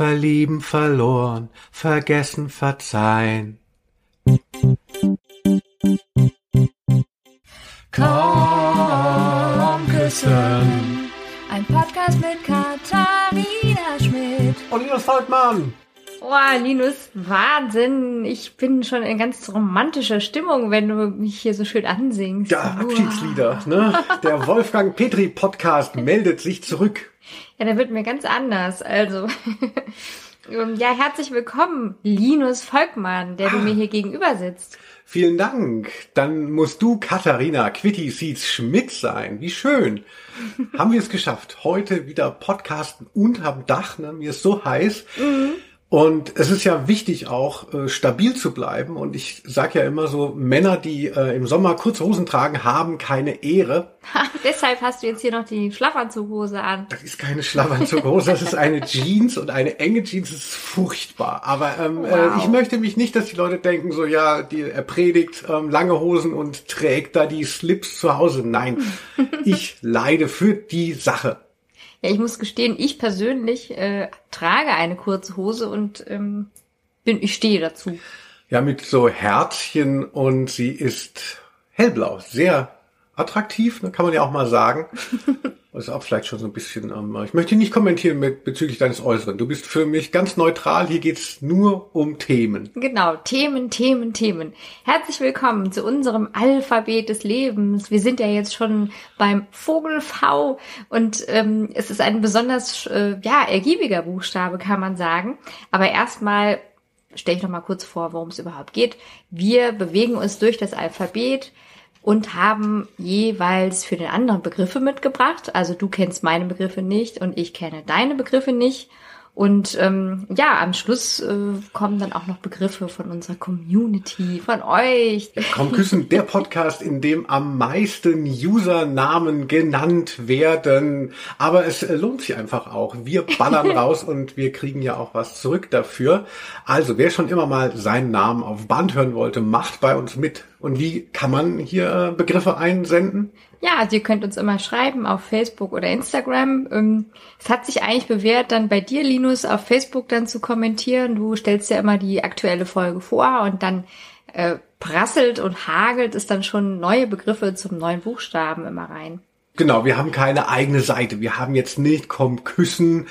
verlieben, verloren, vergessen, verzeihen. Komm küssen. Ein Podcast mit Katharina Schmidt. Und Linus Volkmann. Oh, Linus, Wahnsinn. Ich bin schon in ganz romantischer Stimmung, wenn du mich hier so schön ansingst. Ja, Abschiedslieder, ne? Der Wolfgang Petri Podcast meldet sich zurück. Ja, der wird mir ganz anders. Also, ja, herzlich willkommen, Linus Volkmann, der du mir hier gegenüber sitzt. Vielen Dank. Dann musst du Katharina Quitty Seeds Schmidt sein. Wie schön. Haben wir es geschafft. Heute wieder Podcasten unterm Dach. Ne? Mir ist so heiß. Mhm. Und es ist ja wichtig auch äh, stabil zu bleiben. Und ich sage ja immer so, Männer, die äh, im Sommer kurze Hosen tragen, haben keine Ehre. Deshalb hast du jetzt hier noch die Schlafanzughose an. Das ist keine Schlafanzughose, das ist eine Jeans und eine enge Jeans ist furchtbar. Aber ähm, äh, wow. äh, ich möchte mich nicht, dass die Leute denken, so ja, die, er predigt ähm, lange Hosen und trägt da die Slips zu Hause. Nein, ich leide für die Sache. Ja, ich muss gestehen, ich persönlich äh, trage eine kurze Hose und ähm, bin, ich stehe dazu. Ja, mit so Herzchen und sie ist hellblau, sehr attraktiv, ne, kann man ja auch mal sagen. Das ist auch vielleicht schon so ein bisschen, ähm, ich möchte nicht kommentieren mit bezüglich deines Äußeren. Du bist für mich ganz neutral. Hier geht's nur um Themen. Genau, Themen, Themen, Themen. Herzlich willkommen zu unserem Alphabet des Lebens. Wir sind ja jetzt schon beim Vogel V und ähm, es ist ein besonders äh, ja ergiebiger Buchstabe, kann man sagen. Aber erstmal stelle ich noch mal kurz vor, worum es überhaupt geht. Wir bewegen uns durch das Alphabet und haben jeweils für den anderen Begriffe mitgebracht. Also du kennst meine Begriffe nicht und ich kenne deine Begriffe nicht. Und ähm, ja, am Schluss äh, kommen dann auch noch Begriffe von unserer Community, von euch. Komm küssen, der Podcast, in dem am meisten Usernamen genannt werden. Aber es äh, lohnt sich einfach auch. Wir ballern raus und wir kriegen ja auch was zurück dafür. Also wer schon immer mal seinen Namen auf Band hören wollte, macht bei uns mit. Und wie kann man hier äh, Begriffe einsenden? Ja, also ihr könnt uns immer schreiben auf Facebook oder Instagram. Ähm, es hat sich eigentlich bewährt, dann bei dir, Linus, auf Facebook dann zu kommentieren. Du stellst ja immer die aktuelle Folge vor und dann äh, prasselt und hagelt es dann schon neue Begriffe zum neuen Buchstaben immer rein. Genau, wir haben keine eigene Seite. Wir haben jetzt nicht komm küssen.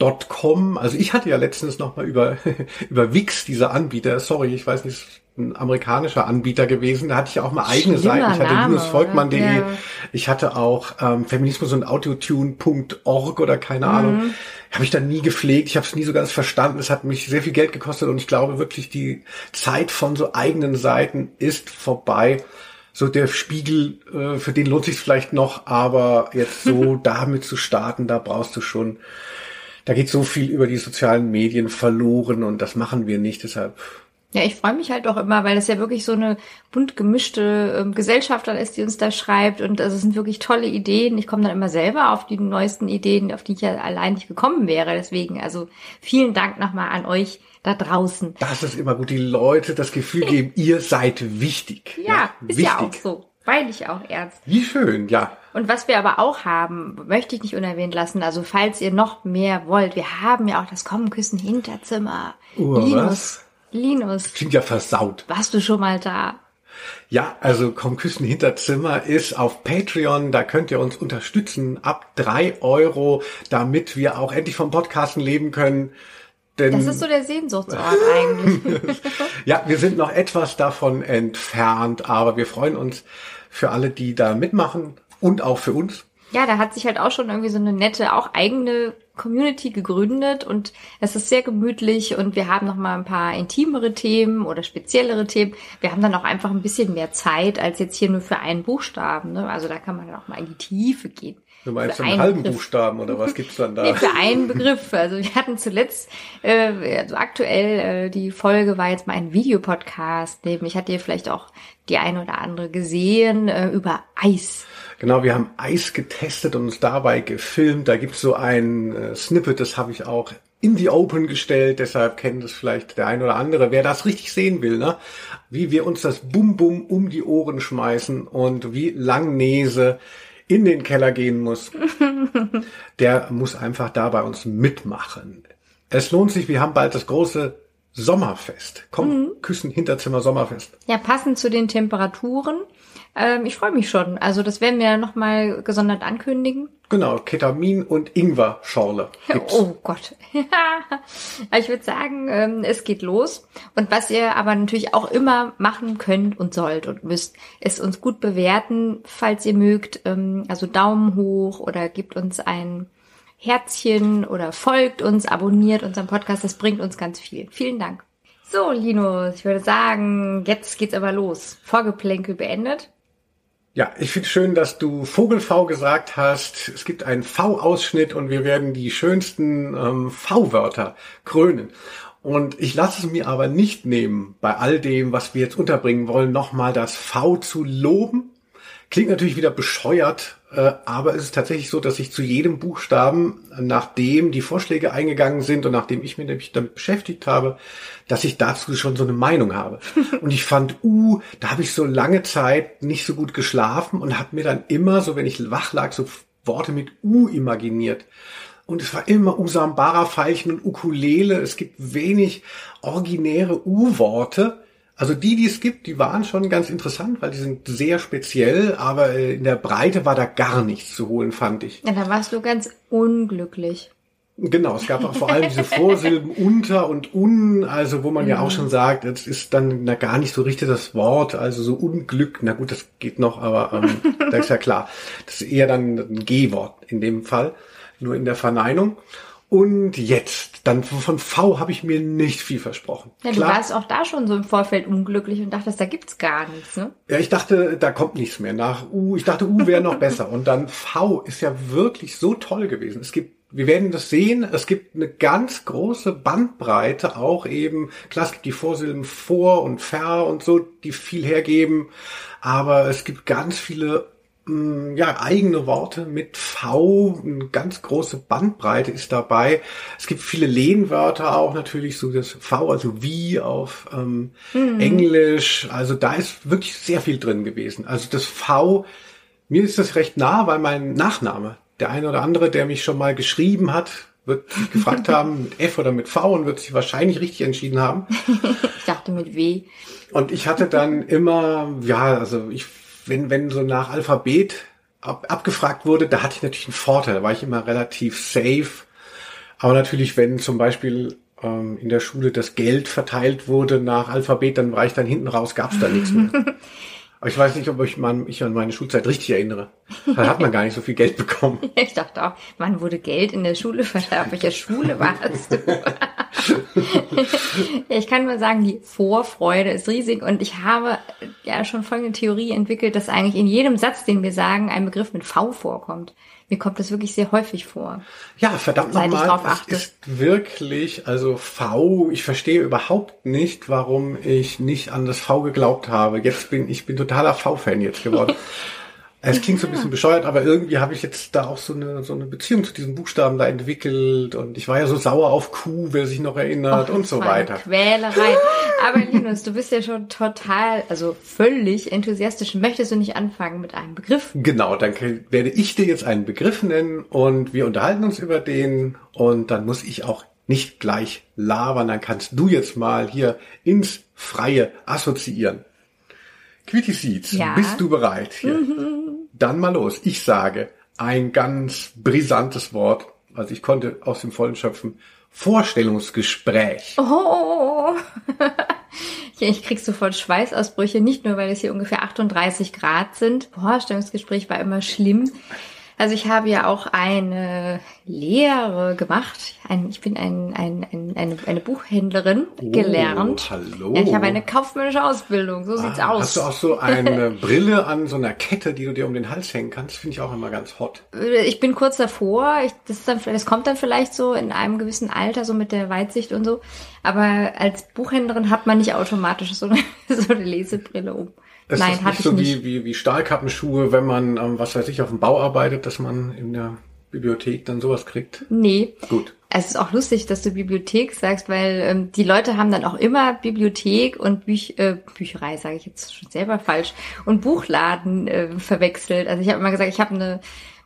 Also ich hatte ja letztens noch mal über über Wix dieser Anbieter. Sorry, ich weiß nicht, ein amerikanischer Anbieter gewesen. Da hatte ich auch mal eigene Seiten. Ich hatte linusvolkmann.de. Ja. Ich hatte auch ähm, Feminismus und Autotune.org oder keine mhm. Ahnung. Habe ich dann nie gepflegt. Ich habe es nie so ganz verstanden. Es hat mich sehr viel Geld gekostet und ich glaube wirklich, die Zeit von so eigenen Seiten ist vorbei. So der Spiegel, äh, für den lohnt sich vielleicht noch, aber jetzt so damit zu starten, da brauchst du schon da geht so viel über die sozialen Medien verloren und das machen wir nicht. Deshalb ja, ich freue mich halt auch immer, weil es ja wirklich so eine bunt gemischte ähm, Gesellschaft dann ist, die uns da schreibt. Und also es sind wirklich tolle Ideen. Ich komme dann immer selber auf die neuesten Ideen, auf die ich ja allein nicht gekommen wäre. Deswegen, also vielen Dank nochmal an euch da draußen. Das ist immer gut, die Leute das Gefühl geben, ihr seid wichtig. Ja, ja ist wichtig. ja auch so. Weil ich auch ernst. Wie schön, ja. Und was wir aber auch haben, möchte ich nicht unerwähnt lassen. Also falls ihr noch mehr wollt, wir haben ja auch das Kommenküssen Hinterzimmer. Uh, Linus, was? Linus. Klingt ja versaut. Warst du schon mal da? Ja, also komm küssen Hinterzimmer ist auf Patreon, da könnt ihr uns unterstützen ab drei Euro, damit wir auch endlich vom Podcasten leben können. Denn, das ist so der Sehnsuchtsort eigentlich. ja, wir sind noch etwas davon entfernt, aber wir freuen uns für alle, die da mitmachen und auch für uns. Ja, da hat sich halt auch schon irgendwie so eine nette, auch eigene Community gegründet und es ist sehr gemütlich und wir haben noch mal ein paar intimere Themen oder speziellere Themen. Wir haben dann auch einfach ein bisschen mehr Zeit als jetzt hier nur für einen Buchstaben. Ne? Also da kann man dann auch mal in die Tiefe gehen. Du meinst für einen halben Begriff. Buchstaben oder was gibt's dann da? Nee, für einen Begriff. Also wir hatten zuletzt, äh, also aktuell, äh, die Folge war jetzt mal ein Videopodcast. Nämlich hat ihr vielleicht auch die eine oder andere gesehen äh, über Eis. Genau, wir haben Eis getestet und uns dabei gefilmt. Da gibt's so ein äh, Snippet, das habe ich auch in die Open gestellt, deshalb kennt es vielleicht der ein oder andere. Wer das richtig sehen will, ne? wie wir uns das Bum-Bum um die Ohren schmeißen und wie Langnese in den Keller gehen muss, der muss einfach da bei uns mitmachen. Es lohnt sich, wir haben bald das große Sommerfest. Komm, mhm. Küssen Hinterzimmer Sommerfest. Ja, passend zu den Temperaturen. Ähm, ich freue mich schon. Also das werden wir nochmal gesondert ankündigen. Genau, Ketamin und Ingwer-Schorle. Oh Gott. ich würde sagen, ähm, es geht los. Und was ihr aber natürlich auch immer machen könnt und sollt und müsst, ist uns gut bewerten, falls ihr mögt. Ähm, also Daumen hoch oder gebt uns ein Herzchen oder folgt uns, abonniert unseren Podcast. Das bringt uns ganz viel. Vielen Dank. So, Linus, ich würde sagen, jetzt geht's aber los. Vorgeplänkel beendet. Ja, ich finde schön, dass du Vogel-V gesagt hast. Es gibt einen V-Ausschnitt und wir werden die schönsten ähm, V-Wörter krönen. Und ich lasse es mir aber nicht nehmen, bei all dem, was wir jetzt unterbringen wollen, nochmal das V zu loben Klingt natürlich wieder bescheuert, äh, aber es ist tatsächlich so, dass ich zu jedem Buchstaben, nachdem die Vorschläge eingegangen sind und nachdem ich mich nämlich damit beschäftigt habe, dass ich dazu schon so eine Meinung habe. Und ich fand U, da habe ich so lange Zeit nicht so gut geschlafen und habe mir dann immer, so wenn ich wach lag, so Worte mit U imaginiert. Und es war immer Usambara, Veilchen und Ukulele. Es gibt wenig originäre U-Worte. Also die, die es gibt, die waren schon ganz interessant, weil die sind sehr speziell, aber in der Breite war da gar nichts zu holen, fand ich. Ja, da warst du ganz unglücklich. Genau, es gab auch vor allem diese Vorsilben unter und un, also wo man mhm. ja auch mhm. schon sagt, das ist dann na, gar nicht so richtig das Wort, also so Unglück, na gut, das geht noch, aber ähm, da ist ja klar, das ist eher dann ein G-Wort in dem Fall, nur in der Verneinung. Und jetzt, dann von V habe ich mir nicht viel versprochen. Ja, Klar, du warst auch da schon so im Vorfeld unglücklich und dachtest, da gibt's gar nichts, ne? Ja, ich dachte, da kommt nichts mehr. Nach U, ich dachte, U wäre noch besser. Und dann V ist ja wirklich so toll gewesen. Es gibt wir werden das sehen. Es gibt eine ganz große Bandbreite, auch eben, klar, es gibt die Vorsilben vor und ver und so, die viel hergeben. Aber es gibt ganz viele ja, eigene Worte mit V, eine ganz große Bandbreite ist dabei. Es gibt viele Lehnwörter auch natürlich, so das V, also wie auf ähm, mhm. Englisch. Also da ist wirklich sehr viel drin gewesen. Also das V, mir ist das recht nah, weil mein Nachname, der eine oder andere, der mich schon mal geschrieben hat, wird sich gefragt haben, mit F oder mit V und wird sich wahrscheinlich richtig entschieden haben. ich dachte mit W. Und ich hatte dann immer, ja, also ich wenn, wenn so nach Alphabet ab, abgefragt wurde, da hatte ich natürlich einen Vorteil, da war ich immer relativ safe. Aber natürlich, wenn zum Beispiel ähm, in der Schule das Geld verteilt wurde nach Alphabet, dann war ich dann hinten raus, gab's da nichts mehr. Aber ich weiß nicht, ob ich man, ich an meine Schulzeit richtig erinnere. Da hat man gar nicht so viel Geld bekommen. Ich dachte auch, man wurde Geld in der Schule verteilt. Auf welcher Schule warst du? ich kann nur sagen, die Vorfreude ist riesig und ich habe ja schon folgende Theorie entwickelt, dass eigentlich in jedem Satz, den wir sagen, ein Begriff mit V vorkommt. Mir kommt das wirklich sehr häufig vor. Ja, verdammt nochmal, es ist wirklich, also V, ich verstehe überhaupt nicht, warum ich nicht an das V geglaubt habe. Jetzt bin ich bin totaler V-Fan jetzt geworden. Es klingt so ein bisschen bescheuert, aber irgendwie habe ich jetzt da auch so eine, so eine Beziehung zu diesen Buchstaben da entwickelt und ich war ja so sauer auf Q, wer sich noch erinnert Och, und so weiter. Quälerei. Aber Linus, du bist ja schon total, also völlig enthusiastisch. Möchtest du nicht anfangen mit einem Begriff? Genau, dann werde ich dir jetzt einen Begriff nennen und wir unterhalten uns über den und dann muss ich auch nicht gleich labern, dann kannst du jetzt mal hier ins Freie assoziieren. Quitty Seeds, ja. bist du bereit? Hier? Mhm. Dann mal los. Ich sage ein ganz brisantes Wort. Also ich konnte aus dem Vollen schöpfen. Vorstellungsgespräch. Oh. ich krieg sofort Schweißausbrüche, nicht nur, weil es hier ungefähr 38 Grad sind. Vorstellungsgespräch war immer schlimm. Also ich habe ja auch eine Lehre gemacht. Ein, ich bin ein, ein, ein, eine, eine Buchhändlerin oh, gelernt. Hallo. Ja, ich habe eine kaufmännische Ausbildung. So sieht's ah, aus. Hast du auch so eine Brille an so einer Kette, die du dir um den Hals hängen kannst? Finde ich auch immer ganz hot. Äh, ich bin kurz davor. Ich, das, dann, das kommt dann vielleicht so in einem gewissen Alter, so mit der Weitsicht und so. Aber als Buchhändlerin hat man nicht automatisch so eine, so eine Lesebrille um. Es Nein, ist nicht so nicht. Wie, wie, wie Stahlkappenschuhe, wenn man, ähm, was weiß ich, auf dem Bau arbeitet, dass man in der Bibliothek dann sowas kriegt? Nee. Gut. Es ist auch lustig, dass du Bibliothek sagst, weil ähm, die Leute haben dann auch immer Bibliothek und Büch äh, Bücherei, sage ich jetzt schon selber falsch, und Buchladen äh, verwechselt. Also ich habe immer gesagt, ich habe eine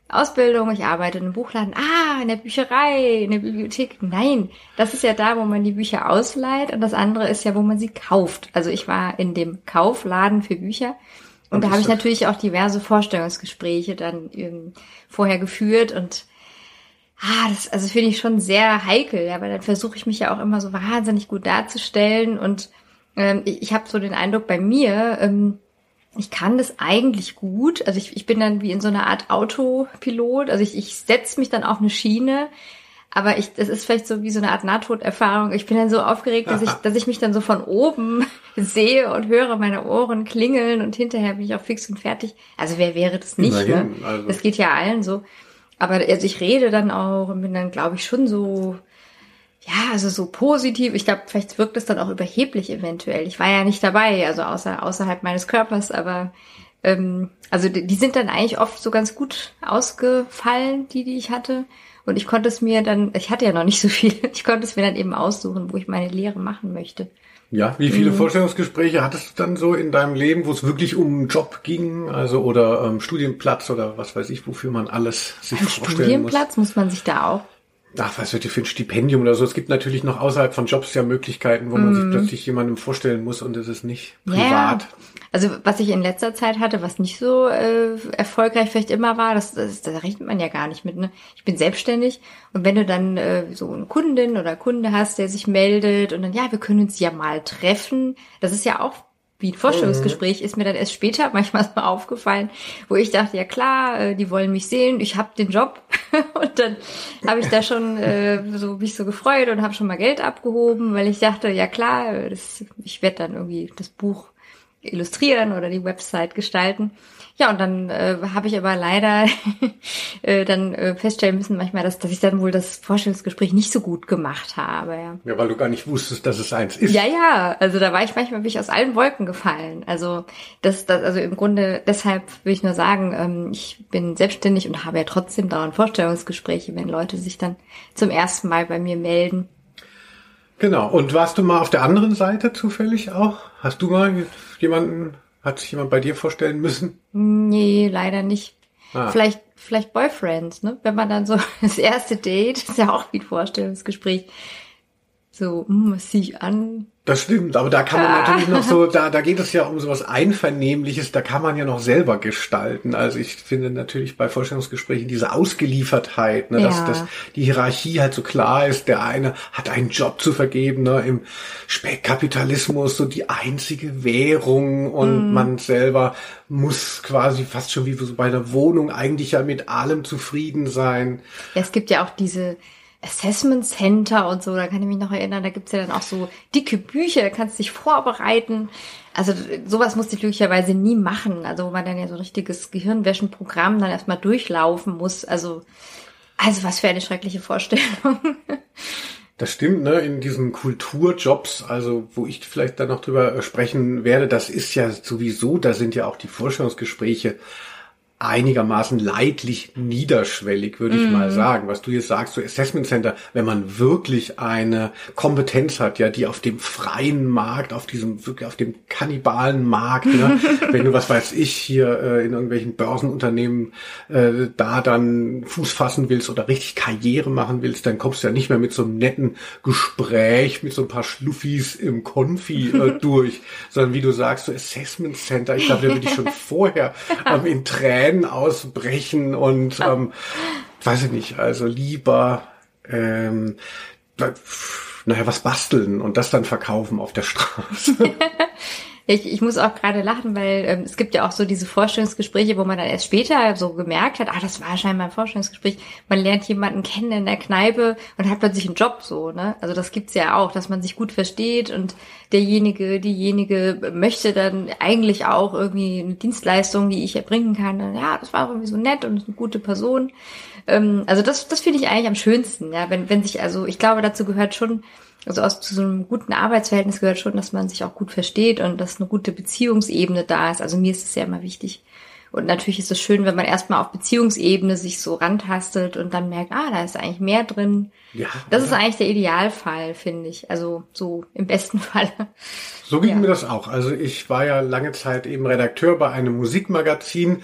Ausbildung, ich arbeite in einem Buchladen, ah, in der Bücherei, in der Bibliothek. Nein, das ist ja da, wo man die Bücher ausleiht. Und das andere ist ja, wo man sie kauft. Also ich war in dem Kaufladen für Bücher. Und, und da habe ich natürlich auch diverse Vorstellungsgespräche dann vorher geführt. Und ah, das also finde ich schon sehr heikel, ja, weil dann versuche ich mich ja auch immer so wahnsinnig gut darzustellen. Und ähm, ich, ich habe so den Eindruck bei mir, ähm, ich kann das eigentlich gut. Also ich, ich bin dann wie in so einer Art Autopilot. Also ich, ich setze mich dann auf eine Schiene, aber ich, das ist vielleicht so wie so eine Art Nahtoderfahrung. Ich bin dann so aufgeregt, dass ich, dass ich mich dann so von oben sehe und höre meine Ohren klingeln und hinterher bin ich auch fix und fertig. Also wer wäre das nicht? Immerhin, ne? also. Das geht ja allen so. Aber also ich rede dann auch und bin dann, glaube ich, schon so ja, also so positiv. Ich glaube, vielleicht wirkt es dann auch überheblich eventuell. Ich war ja nicht dabei, also außer, außerhalb meines Körpers, aber ähm, also die, die sind dann eigentlich oft so ganz gut ausgefallen, die, die ich hatte. Und ich konnte es mir dann, ich hatte ja noch nicht so viel, ich konnte es mir dann eben aussuchen, wo ich meine Lehre machen möchte. Ja, wie viele mhm. Vorstellungsgespräche hattest du dann so in deinem Leben, wo es wirklich um einen Job ging, also oder ähm, Studienplatz oder was weiß ich, wofür man alles sich Ein vorstellen Studienplatz muss. muss man sich da auch ach, was wird ihr für ein Stipendium oder so. Es gibt natürlich noch außerhalb von Jobs ja Möglichkeiten, wo man sich mhm. plötzlich jemandem vorstellen muss und es ist nicht privat. Ja. Also was ich in letzter Zeit hatte, was nicht so äh, erfolgreich vielleicht immer war, das, das, da rechnet man ja gar nicht mit. Ne? Ich bin selbstständig und wenn du dann äh, so eine Kundin oder Kunde hast, der sich meldet und dann, ja, wir können uns ja mal treffen, das ist ja auch wie ein Vorstellungsgespräch ist mir dann erst später manchmal so aufgefallen, wo ich dachte, ja klar, äh, die wollen mich sehen, ich habe den Job und dann habe ich da schon äh, so mich so gefreut und habe schon mal Geld abgehoben, weil ich dachte, ja klar, das, ich werde dann irgendwie das Buch illustrieren oder die Website gestalten. Ja, und dann äh, habe ich aber leider äh, dann äh, feststellen müssen manchmal, dass, dass ich dann wohl das Vorstellungsgespräch nicht so gut gemacht habe. Ja. ja, weil du gar nicht wusstest, dass es eins ist. Ja, ja, also da war ich manchmal bin ich aus allen Wolken gefallen. Also das, das also im Grunde deshalb will ich nur sagen, ähm, ich bin selbstständig und habe ja trotzdem dauernd Vorstellungsgespräche, wenn Leute sich dann zum ersten Mal bei mir melden. Genau. Und warst du mal auf der anderen Seite zufällig auch? Hast du mal jemanden hat sich jemand bei dir vorstellen müssen? Nee, leider nicht. Ah. Vielleicht, vielleicht Boyfriend, ne? Wenn man dann so das erste Date, ist ja auch wie ein Vorstellungsgespräch. So, hm, was zieh ich an? Das stimmt, aber da kann man ah. natürlich noch so, da, da geht es ja um sowas Einvernehmliches, da kann man ja noch selber gestalten. Also ich finde natürlich bei Vorstellungsgesprächen diese Ausgeliefertheit, ne, ja. dass, dass die Hierarchie halt so klar ist, der eine hat einen Job zu vergeben, ne, im Spätkapitalismus so die einzige Währung und mm. man selber muss quasi fast schon wie so bei einer Wohnung eigentlich ja mit allem zufrieden sein. Ja, es gibt ja auch diese, Assessment Center und so, da kann ich mich noch erinnern, da gibt's ja dann auch so dicke Bücher, da kannst du dich vorbereiten. Also sowas musste ich glücklicherweise nie machen. Also wo man dann ja so ein richtiges Gehirnwäschenprogramm dann erstmal durchlaufen muss. Also, also was für eine schreckliche Vorstellung. Das stimmt, ne? In diesen Kulturjobs, also wo ich vielleicht dann noch drüber sprechen werde, das ist ja sowieso, da sind ja auch die Vorstellungsgespräche einigermaßen leidlich niederschwellig, würde ich mm. mal sagen. Was du jetzt sagst, so Assessment Center, wenn man wirklich eine Kompetenz hat, ja, die auf dem freien Markt, auf diesem wirklich auf dem kannibalen Markt, ne, wenn du was weiß ich hier äh, in irgendwelchen Börsenunternehmen äh, da dann Fuß fassen willst oder richtig Karriere machen willst, dann kommst du ja nicht mehr mit so einem netten Gespräch mit so ein paar Schluffis im Konfi äh, durch, sondern wie du sagst, so Assessment Center, ich glaube, da würde ich schon vorher ähm, in Tränen ausbrechen und ähm, weiß ich nicht, also lieber ähm, naja, was basteln und das dann verkaufen auf der Straße. Ich, ich muss auch gerade lachen, weil ähm, es gibt ja auch so diese Vorstellungsgespräche, wo man dann erst später so gemerkt hat, ah, das war scheinbar ein Vorstellungsgespräch. Man lernt jemanden kennen in der Kneipe und hat plötzlich einen Job so, ne? Also das gibt's ja auch, dass man sich gut versteht und derjenige, diejenige möchte dann eigentlich auch irgendwie eine Dienstleistung, die ich erbringen kann. Ja, das war irgendwie so nett und eine gute Person. Ähm, also das, das finde ich eigentlich am schönsten, ja, wenn, wenn sich, also ich glaube, dazu gehört schon, also aus zu so einem guten Arbeitsverhältnis gehört schon, dass man sich auch gut versteht und dass eine gute Beziehungsebene da ist. Also mir ist es ja immer wichtig. Und natürlich ist es schön, wenn man erstmal auf Beziehungsebene sich so rantastet und dann merkt, ah, da ist eigentlich mehr drin. Ja, das ja. ist eigentlich der Idealfall, finde ich. Also so im besten Fall. So ging ja. mir das auch. Also ich war ja lange Zeit eben Redakteur bei einem Musikmagazin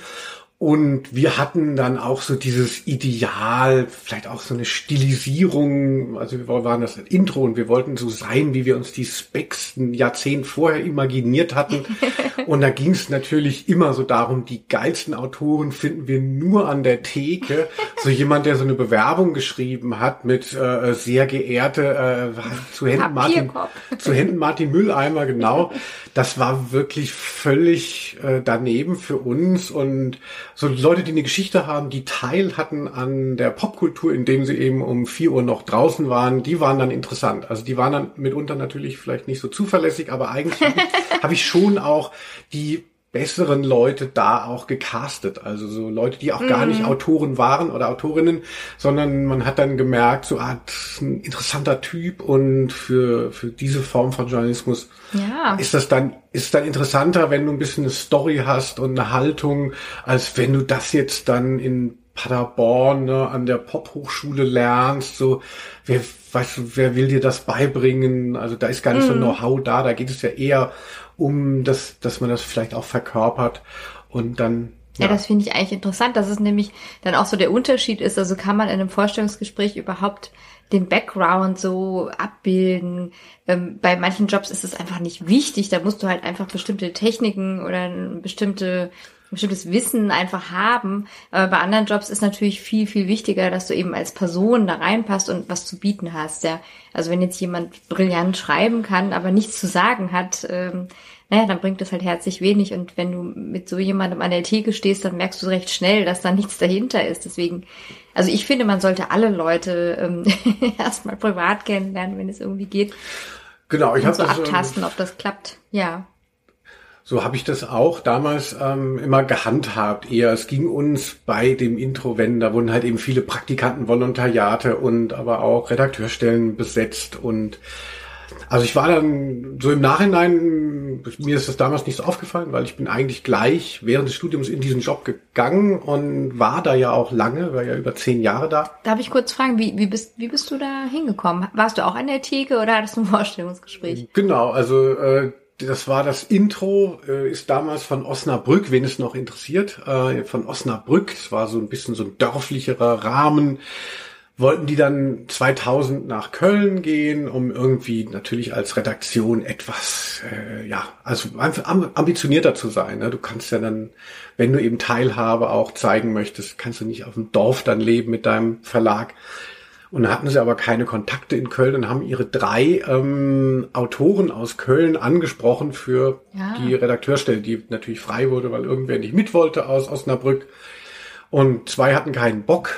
Und wir hatten dann auch so dieses Ideal, vielleicht auch so eine Stilisierung. Also wir waren das Intro und wir wollten so sein, wie wir uns die Specs ein Jahrzehnt vorher imaginiert hatten. und da ging es natürlich immer so darum, die geilsten Autoren finden wir nur an der Theke. So jemand, der so eine Bewerbung geschrieben hat mit äh, sehr geehrte äh, zu Händen Martin, zu Händen Martin Mülleimer, genau. Das war wirklich völlig äh, daneben für uns und so Leute, die eine Geschichte haben, die Teil hatten an der Popkultur, indem sie eben um vier Uhr noch draußen waren, die waren dann interessant. Also die waren dann mitunter natürlich vielleicht nicht so zuverlässig, aber eigentlich habe ich, schon auch die besseren Leute da auch gecastet. Also so Leute, die auch mhm. gar nicht mhm. Autoren waren oder Autorinnen, sondern man hat dann gemerkt, so ah, ein interessanter Typ und für, für diese Form von Journalismus ja. ist das dann, ist dann interessanter, wenn du ein bisschen eine Story hast und eine Haltung, als wenn du das jetzt dann in Paderborn ne, an der Pophochschule lernst, so wer weißt du, wer will dir das beibringen? Also da ist gar nicht mm. so mhm. Know-how da, da geht es ja eher um das, dass man das vielleicht auch verkörpert und dann ja, ja das finde ich eigentlich interessant, dass es nämlich dann auch so der Unterschied ist. Also kann man in einem Vorstellungsgespräch überhaupt den Background so abbilden. Ähm, bei manchen Jobs ist es einfach nicht wichtig. Da musst du halt einfach bestimmte Techniken oder bestimmte bestimmtes Wissen einfach haben. Aber bei anderen Jobs ist natürlich viel, viel wichtiger, dass du eben als Person da reinpasst und was zu bieten hast. Ja, also wenn jetzt jemand brillant schreiben kann, aber nichts zu sagen hat, ähm, naja, dann bringt das halt herzlich wenig. Und wenn du mit so jemandem an der Theke stehst, dann merkst du recht schnell, dass da nichts dahinter ist. Deswegen, also ich finde, man sollte alle Leute ähm, erstmal privat kennenlernen, wenn es irgendwie geht. Genau, ich habe so ähm, abtasten, ob das klappt. Ja. So habe ich das auch damals ähm, immer gehandhabt. Eher, es ging uns bei dem Intro, wenn da wurden halt eben viele Praktikanten, Volontariate und aber auch Redakteurstellen besetzt und also ich war dann so im Nachhinein, mir ist das damals nicht so aufgefallen, weil ich bin eigentlich gleich während des Studiums in diesen Job gegangen und war da ja auch lange, war ja über zehn Jahre da. Darf ich kurz fragen, wie, wie, bist, wie bist du da hingekommen? Warst du auch an der Theke oder hattest du ein Vorstellungsgespräch? Genau, also äh, das war das Intro, äh, ist damals von Osnabrück, wen es noch interessiert, äh, von Osnabrück, das war so ein bisschen so ein dörflicherer Rahmen, wollten die dann 2000 nach Köln gehen, um irgendwie natürlich als Redaktion etwas, äh, ja, also ambitionierter zu sein. Ne? Du kannst ja dann, wenn du eben Teilhabe auch zeigen möchtest, kannst du nicht auf dem Dorf dann leben mit deinem Verlag. Und hatten sie aber keine Kontakte in Köln und haben ihre drei ähm, Autoren aus Köln angesprochen für ja. die Redakteurstelle, die natürlich frei wurde, weil irgendwer nicht mit wollte aus Osnabrück. Und zwei hatten keinen Bock.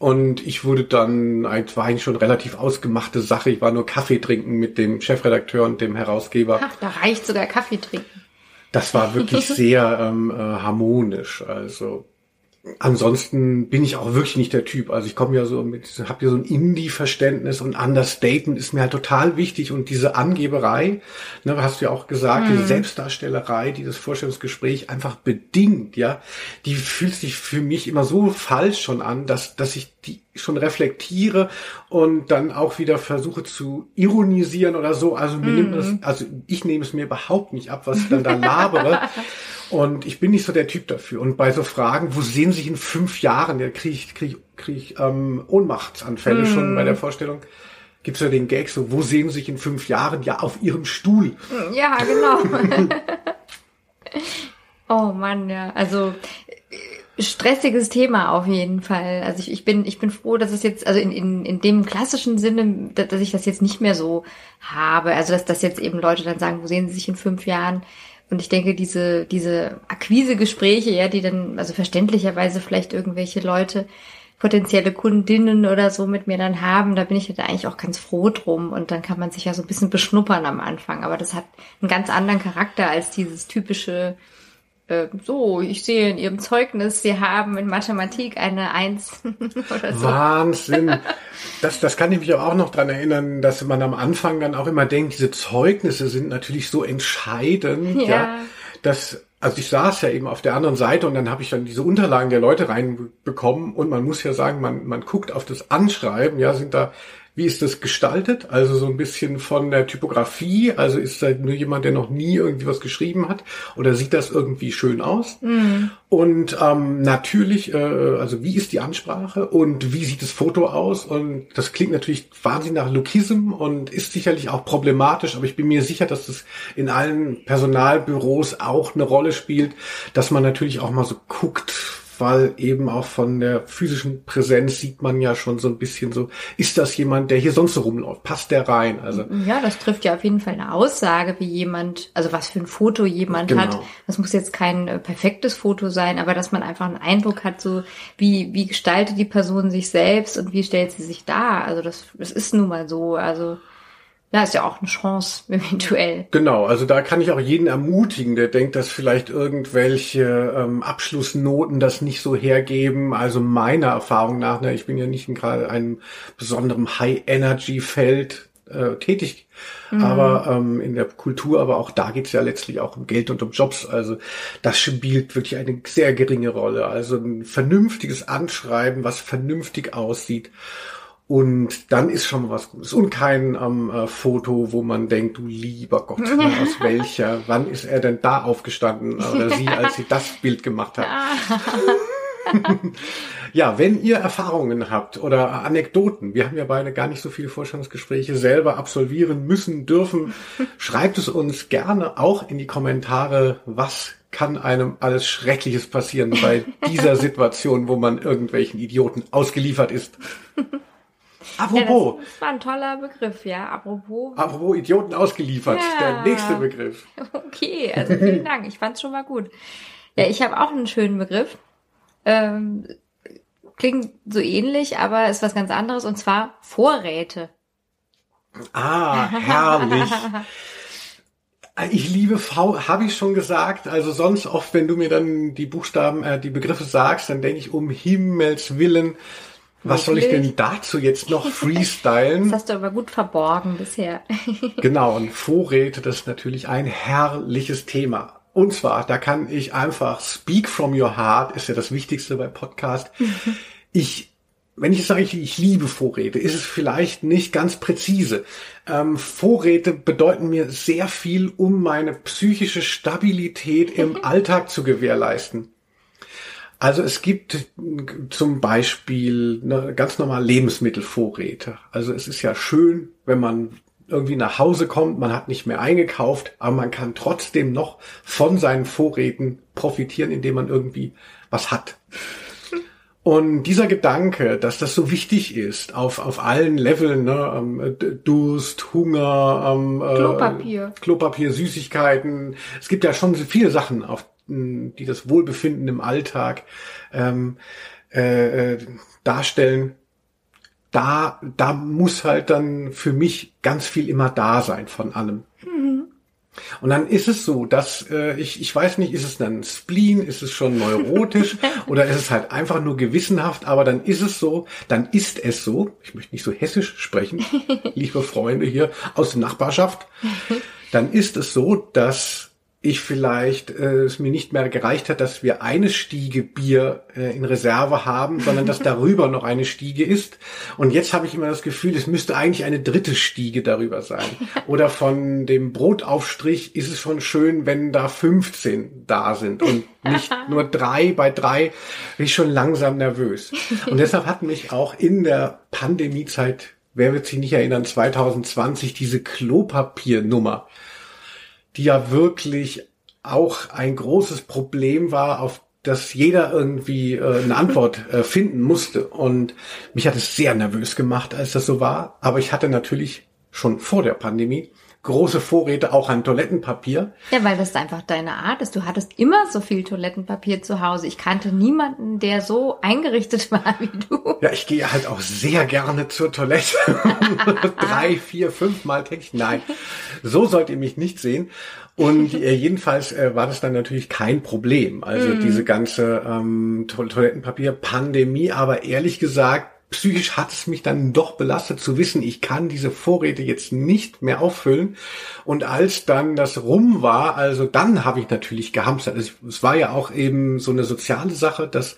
Und ich wurde dann, es war eigentlich schon relativ ausgemachte Sache. Ich war nur Kaffee trinken mit dem Chefredakteur und dem Herausgeber. Ach, da reicht sogar Kaffee trinken. Das war wirklich sehr ähm, äh, harmonisch. Also ansonsten bin ich auch wirklich nicht der Typ. Also ich komme ja so mit, habt ihr so ein Indie-Verständnis und Understatement ist mir halt total wichtig und diese Angeberei, ne, hast du ja auch gesagt, mhm. diese Selbstdarstellerei, die das Vorstellungsgespräch einfach bedingt, ja, die fühlt sich für mich immer so falsch schon an, dass, dass ich die schon reflektiere und dann auch wieder versuche zu ironisieren oder so. Also mir mm. nimmt das, mhm. also ich nehme es mir überhaupt nicht ab, was ich dann da labere. und ich bin nicht so der Typ dafür. Und bei so Fragen, wo sehen sich in fünf Jahren, da kriege ich, krieg, krieg ich ähm, Ohnmachtsanfälle mm. schon bei der Vorstellung. Gibt's ja den Gag so, wo sehen Sie sich in fünf Jahren? Ja, auf Ihrem Stuhl. Ja, genau. oh Mann, ja. Also stressiges Thema auf jeden Fall. Also ich, ich bin ich bin froh, dass es jetzt also in, in, in dem klassischen Sinne, dass, ich das jetzt nicht mehr so habe. Also dass dass jetzt eben Leute dann sagen, wo sehen sie sich in fünf Jahren? Und ich denke, diese diese Akquisegespräche, ja, die dann also verständlicherweise vielleicht irgendwelche Leute potenzielle Kundinnen oder so mit mir dann haben, da bin ich da eigentlich auch ganz froh drum. Und dann kann man sich ja so ein bisschen beschnuppern am Anfang, aber das hat einen ganz anderen Charakter als dieses typische äh, so, ich sehe in Ihrem Zeugnis, Sie haben in Mathematik eine Eins oder so. Wahnsinn. Das, das kann ich mich auch noch dran erinnern, dass man am Anfang dann auch immer denkt, diese Zeugnisse sind natürlich so entscheidend, ja, ja dass also ich saß ja eben auf der anderen Seite und dann habe ich dann diese Unterlagen der Leute reinbekommen und man muss ja sagen, man, man guckt auf das Anschreiben, ja, sind da Wie ist das gestaltet? Also so ein bisschen von der Typografie. Also ist da nur jemand, der noch nie irgendwie was geschrieben hat? Oder sieht das irgendwie schön aus? Mhm. Und ähm, natürlich, äh, also wie ist die Ansprache und wie sieht das Foto aus? Und das klingt natürlich wahnsinnig nach Lookism und ist sicherlich auch problematisch, aber ich bin mir sicher, dass das in allen Personalbüros auch eine Rolle spielt, dass man natürlich auch mal so guckt, weil eben auch von der physischen Präsenz sieht man ja schon so ein bisschen so, ist das jemand, der hier sonst so rumläuft? Passt der rein? Also ja, das trifft ja auf jeden Fall eine Aussage, wie jemand, also was für ein Foto jemand genau. hat. Das muss jetzt kein äh, perfektes Foto sein, aber dass man einfach einen Eindruck hat, so wie wie gestaltet die Person sich selbst und wie stellt sie sich dar. Also das, das ist nun mal so. Also ja, ist ja auch eine Chance, eventuell. Genau, also da kann ich auch jeden ermutigen, der denkt, dass vielleicht irgendwelche ähm, Abschlussnoten das nicht so hergeben. Also meiner Erfahrung nach, ne, ich bin ja nicht in gerade einem besonderen High-Energy-Feld äh, tätig, mhm. aber ähm, in der Kultur, aber auch da geht's ja letztlich auch um Geld und um Jobs. Also das spielt wirklich eine sehr geringe Rolle. Also ein vernünftiges Anschreiben, was vernünftig aussieht und dann ist schon mal was Gutes. Und kein ähm, äh, Foto, wo man denkt, du lieber Gott, aus welcher, wann ist er denn da aufgestanden oder sie, als sie das Bild gemacht hat. ja, wenn ihr Erfahrungen habt oder Anekdoten, wir haben ja beide gar nicht so viele Vorstandsgespräche selber absolvieren müssen, dürfen, schreibt es uns gerne auch in die Kommentare, was kann einem alles Schreckliches passieren bei dieser Situation, wo man irgendwelchen Idioten ausgeliefert ist. Apropos. Ja, das war ein toller Begriff, ja. Apropos. Apropos Idioten ausgeliefert. Ja. Der nächste Begriff. Okay, also vielen Dank. Ich fand's schon mal gut. Ja, ich habe auch einen schönen Begriff. Ähm, klingt so ähnlich, aber ist was ganz anderes und zwar Vorräte. Ah, herrlich. Ich liebe V, habe ich schon gesagt. Also sonst oft, wenn du mir dann die Buchstaben, äh, die Begriffe sagst, dann denke ich um Himmels Willen was soll ich denn dazu jetzt noch freestylen? Das hast du aber gut verborgen bisher. genau, und Vorräte, das ist natürlich ein herrliches Thema. Und zwar, da kann ich einfach speak from your heart, ist ja das Wichtigste bei Podcast. Ich, wenn ich sage, ich, ich liebe Vorräte, ist es vielleicht nicht ganz präzise. Ähm, Vorräte bedeuten mir sehr viel, um meine psychische Stabilität im Alltag zu gewährleisten. Also es gibt zum Beispiel ne, ganz normal Lebensmittelvorräte. Also es ist ja schön, wenn man irgendwie nach Hause kommt, man hat nicht mehr eingekauft, aber man kann trotzdem noch von seinen Vorräten profitieren, indem man irgendwie was hat. Und dieser Gedanke, dass das so wichtig ist, auf, auf allen Leveln, ne, ähm, Durst, Hunger, ähm, äh, Klopapier. Klopapier, Süßigkeiten. Es gibt ja schon viele Sachen, auf die das Wohlbefinden im Alltag ähm, äh, äh, darstellen, da, da muss halt dann für mich ganz viel immer da sein von allem. Mhm. Und dann ist es so, dass äh, ich, ich weiß nicht, ist es dann Spleen, ist es schon neurotisch oder ist es halt einfach nur gewissenhaft, aber dann ist es so, dann ist es so, ich möchte nicht so hessisch sprechen, liebe Freunde hier aus der Nachbarschaft, dann ist es so, dass ich vielleicht äh, es mir nicht mehr gereicht hat, dass wir eine Stiege Bier äh, in Reserve haben, sondern dass darüber noch eine Stiege ist. Und jetzt habe ich immer das Gefühl, es müsste eigentlich eine dritte Stiege darüber sein. Oder von dem Brotaufstrich ist es schon schön, wenn da 15 da sind und nicht nur drei. Bei drei bin ich schon langsam nervös. Und deshalb hat mich auch in der Pandemiezeit, wer wird sich nicht erinnern, 2020 diese Klopapiernummer die ja wirklich auch ein großes Problem war, auf das jeder irgendwie äh, eine Antwort äh, finden musste. Und mich hat es sehr nervös gemacht, als das so war. Aber ich hatte natürlich schon vor der Pandemie große Vorräte auch an Toilettenpapier. Ja, weil das einfach deine Art ist. Du hattest immer so viel Toilettenpapier zu Hause. Ich kannte niemanden, der so eingerichtet war wie du. Ja, ich gehe halt auch sehr gerne zur Toilette. Drei, vier, fünf Mal täglich. Nein, so sollt ihr mich nicht sehen. Und äh, jedenfalls äh, war das dann natürlich kein Problem. Also mm. diese ganze ähm, Toilettenpapier-Pandemie. Aber ehrlich gesagt, psychisch hat es mich dann doch belastet zu wissen, ich kann diese Vorräte jetzt nicht mehr auffüllen. Und als dann das rum war, also dann habe ich natürlich gehamstert. Es, es war ja auch eben so eine soziale Sache, dass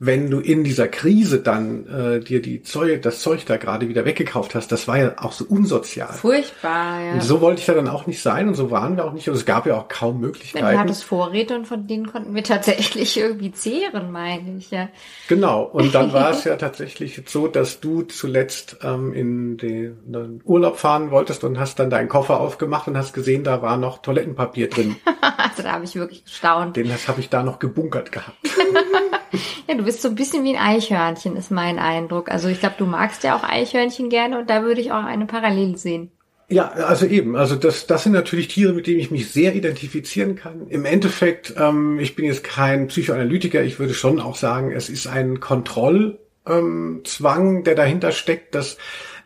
wenn du in dieser Krise dann äh, dir die Zeug, das Zeug da gerade wieder weggekauft hast, das war ja auch so unsozial. Furchtbar, ja. Und so wollte ich da dann auch nicht sein und so waren wir auch nicht. Und es gab ja auch kaum Möglichkeiten. Du hattest Vorräte und von denen konnten wir tatsächlich irgendwie zehren, meine ich, ja. Genau. Und dann war es ja tatsächlich so, dass du zuletzt ähm, in den Urlaub fahren wolltest und hast dann deinen Koffer aufgemacht und hast gesehen, da war noch Toilettenpapier drin. also da habe ich wirklich gestaunt. Den habe ich da noch gebunkert gehabt. ja, du bist so ein bisschen wie ein Eichhörnchen, ist mein Eindruck. Also ich glaube, du magst ja auch Eichhörnchen gerne und da würde ich auch eine Parallele sehen. Ja, also eben, also das, das sind natürlich Tiere, mit denen ich mich sehr identifizieren kann. Im Endeffekt, ähm, ich bin jetzt kein Psychoanalytiker, ich würde schon auch sagen, es ist ein Kontrollzwang, ähm, der dahinter steckt, dass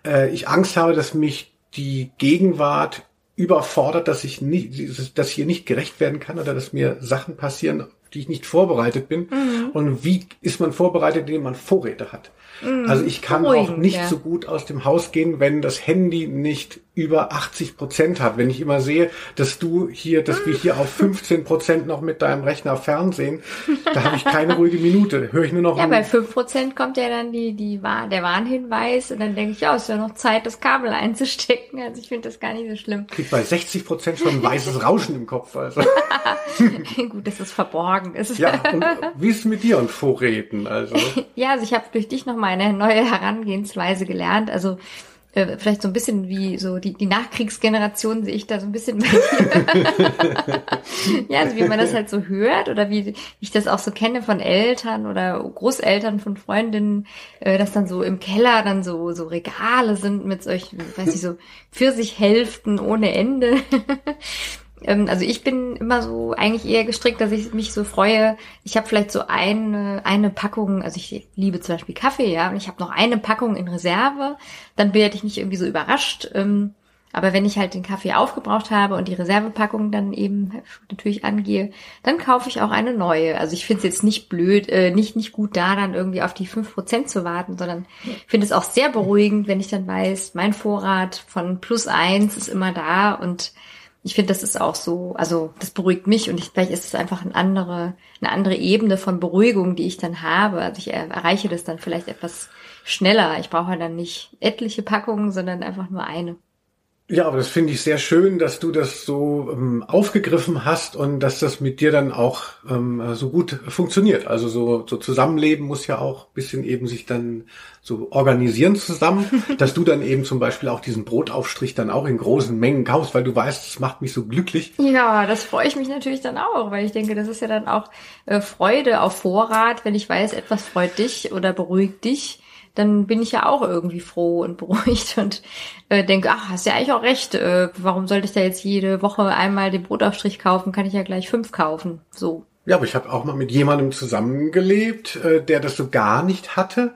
äh, ich Angst habe, dass mich die Gegenwart überfordert, dass ich nicht, dass ich hier nicht gerecht werden kann oder dass mir Sachen passieren, die ich nicht vorbereitet bin. Mhm. Und wie ist man vorbereitet, indem man Vorräte hat? Mhm. Also ich kann auch nicht ja. so gut aus dem Haus gehen, wenn das Handy nicht über 80 Prozent hat. Wenn ich immer sehe, dass du hier, dass wir hier auf 15 Prozent noch mit deinem Rechner fernsehen, da habe ich keine ruhige Minute. Höre ich nur noch. Ja, bei 5 Prozent kommt ja dann die, die, der Warnhinweis und dann denke ich, ja, ist ja noch Zeit, das Kabel einzustecken. Also ich finde das gar nicht so schlimm. Krieg bei 60 Prozent schon ein weißes Rauschen im Kopf. Also. Gut, dass es verborgen ist. Ja, und wie ist es mit dir und Vorräten? Also? ja, also ich habe durch dich noch mal eine neue Herangehensweise gelernt. Also äh, vielleicht so ein bisschen wie so die, die Nachkriegsgeneration sehe ich da so ein bisschen bei dir. ja, also wie man das halt so hört oder wie, ich das auch so kenne von Eltern oder Großeltern von Freundinnen, äh, dass dann so im Keller dann so, so Regale sind mit solchen, weiß ich so, Pfirsichhälften ohne Ende. Ähm, also ich bin immer so eigentlich eher gestrickt, dass ich mich so freue. Ich habe vielleicht so eine, eine Packung, also ich liebe zum Beispiel Kaffee, ja, und ich habe noch eine Packung in Reserve, dann werde ich nicht irgendwie so überrascht. Ähm, aber wenn ich halt den Kaffee aufgebraucht habe und die Reservepackung dann eben natürlich angehe, dann kaufe ich auch eine neue. Also ich finde es jetzt nicht blöd, äh, nicht, nicht gut da dann irgendwie auf die fünf Prozent zu warten, sondern finde es auch sehr beruhigend, wenn ich dann weiß, mein Vorrat von plus eins ist immer da und ich finde, das ist auch so, also das beruhigt mich und ich, vielleicht ist es einfach eine andere, eine andere Ebene von Beruhigung, die ich dann habe. Also ich erreiche das dann vielleicht etwas schneller. Ich brauche dann nicht etliche Packungen, sondern einfach nur eine. Ja, aber das finde ich sehr schön, dass du das so ähm, aufgegriffen hast und dass das mit dir dann auch ähm, so gut funktioniert. Also so, so Zusammenleben muss ja auch bisschen eben sich dann so organisieren zusammen, dass du dann eben zum Beispiel auch diesen Brotaufstrich dann auch in großen Mengen kaufst, weil du weißt, es macht mich so glücklich. Ja, das freue ich mich natürlich dann auch, weil ich denke, das ist ja dann auch äh, Freude auf Vorrat, wenn ich weiß, etwas freut dich oder beruhigt dich dann bin ich ja auch irgendwie froh und beruhigt und äh, denke, ach, hast ja eigentlich auch recht. Äh, warum sollte ich da jetzt jede Woche einmal den Brotaufstrich kaufen? Kann ich ja gleich fünf kaufen. So. Ja, aber ich habe auch mal mit jemandem zusammengelebt, äh, der das so gar nicht hatte.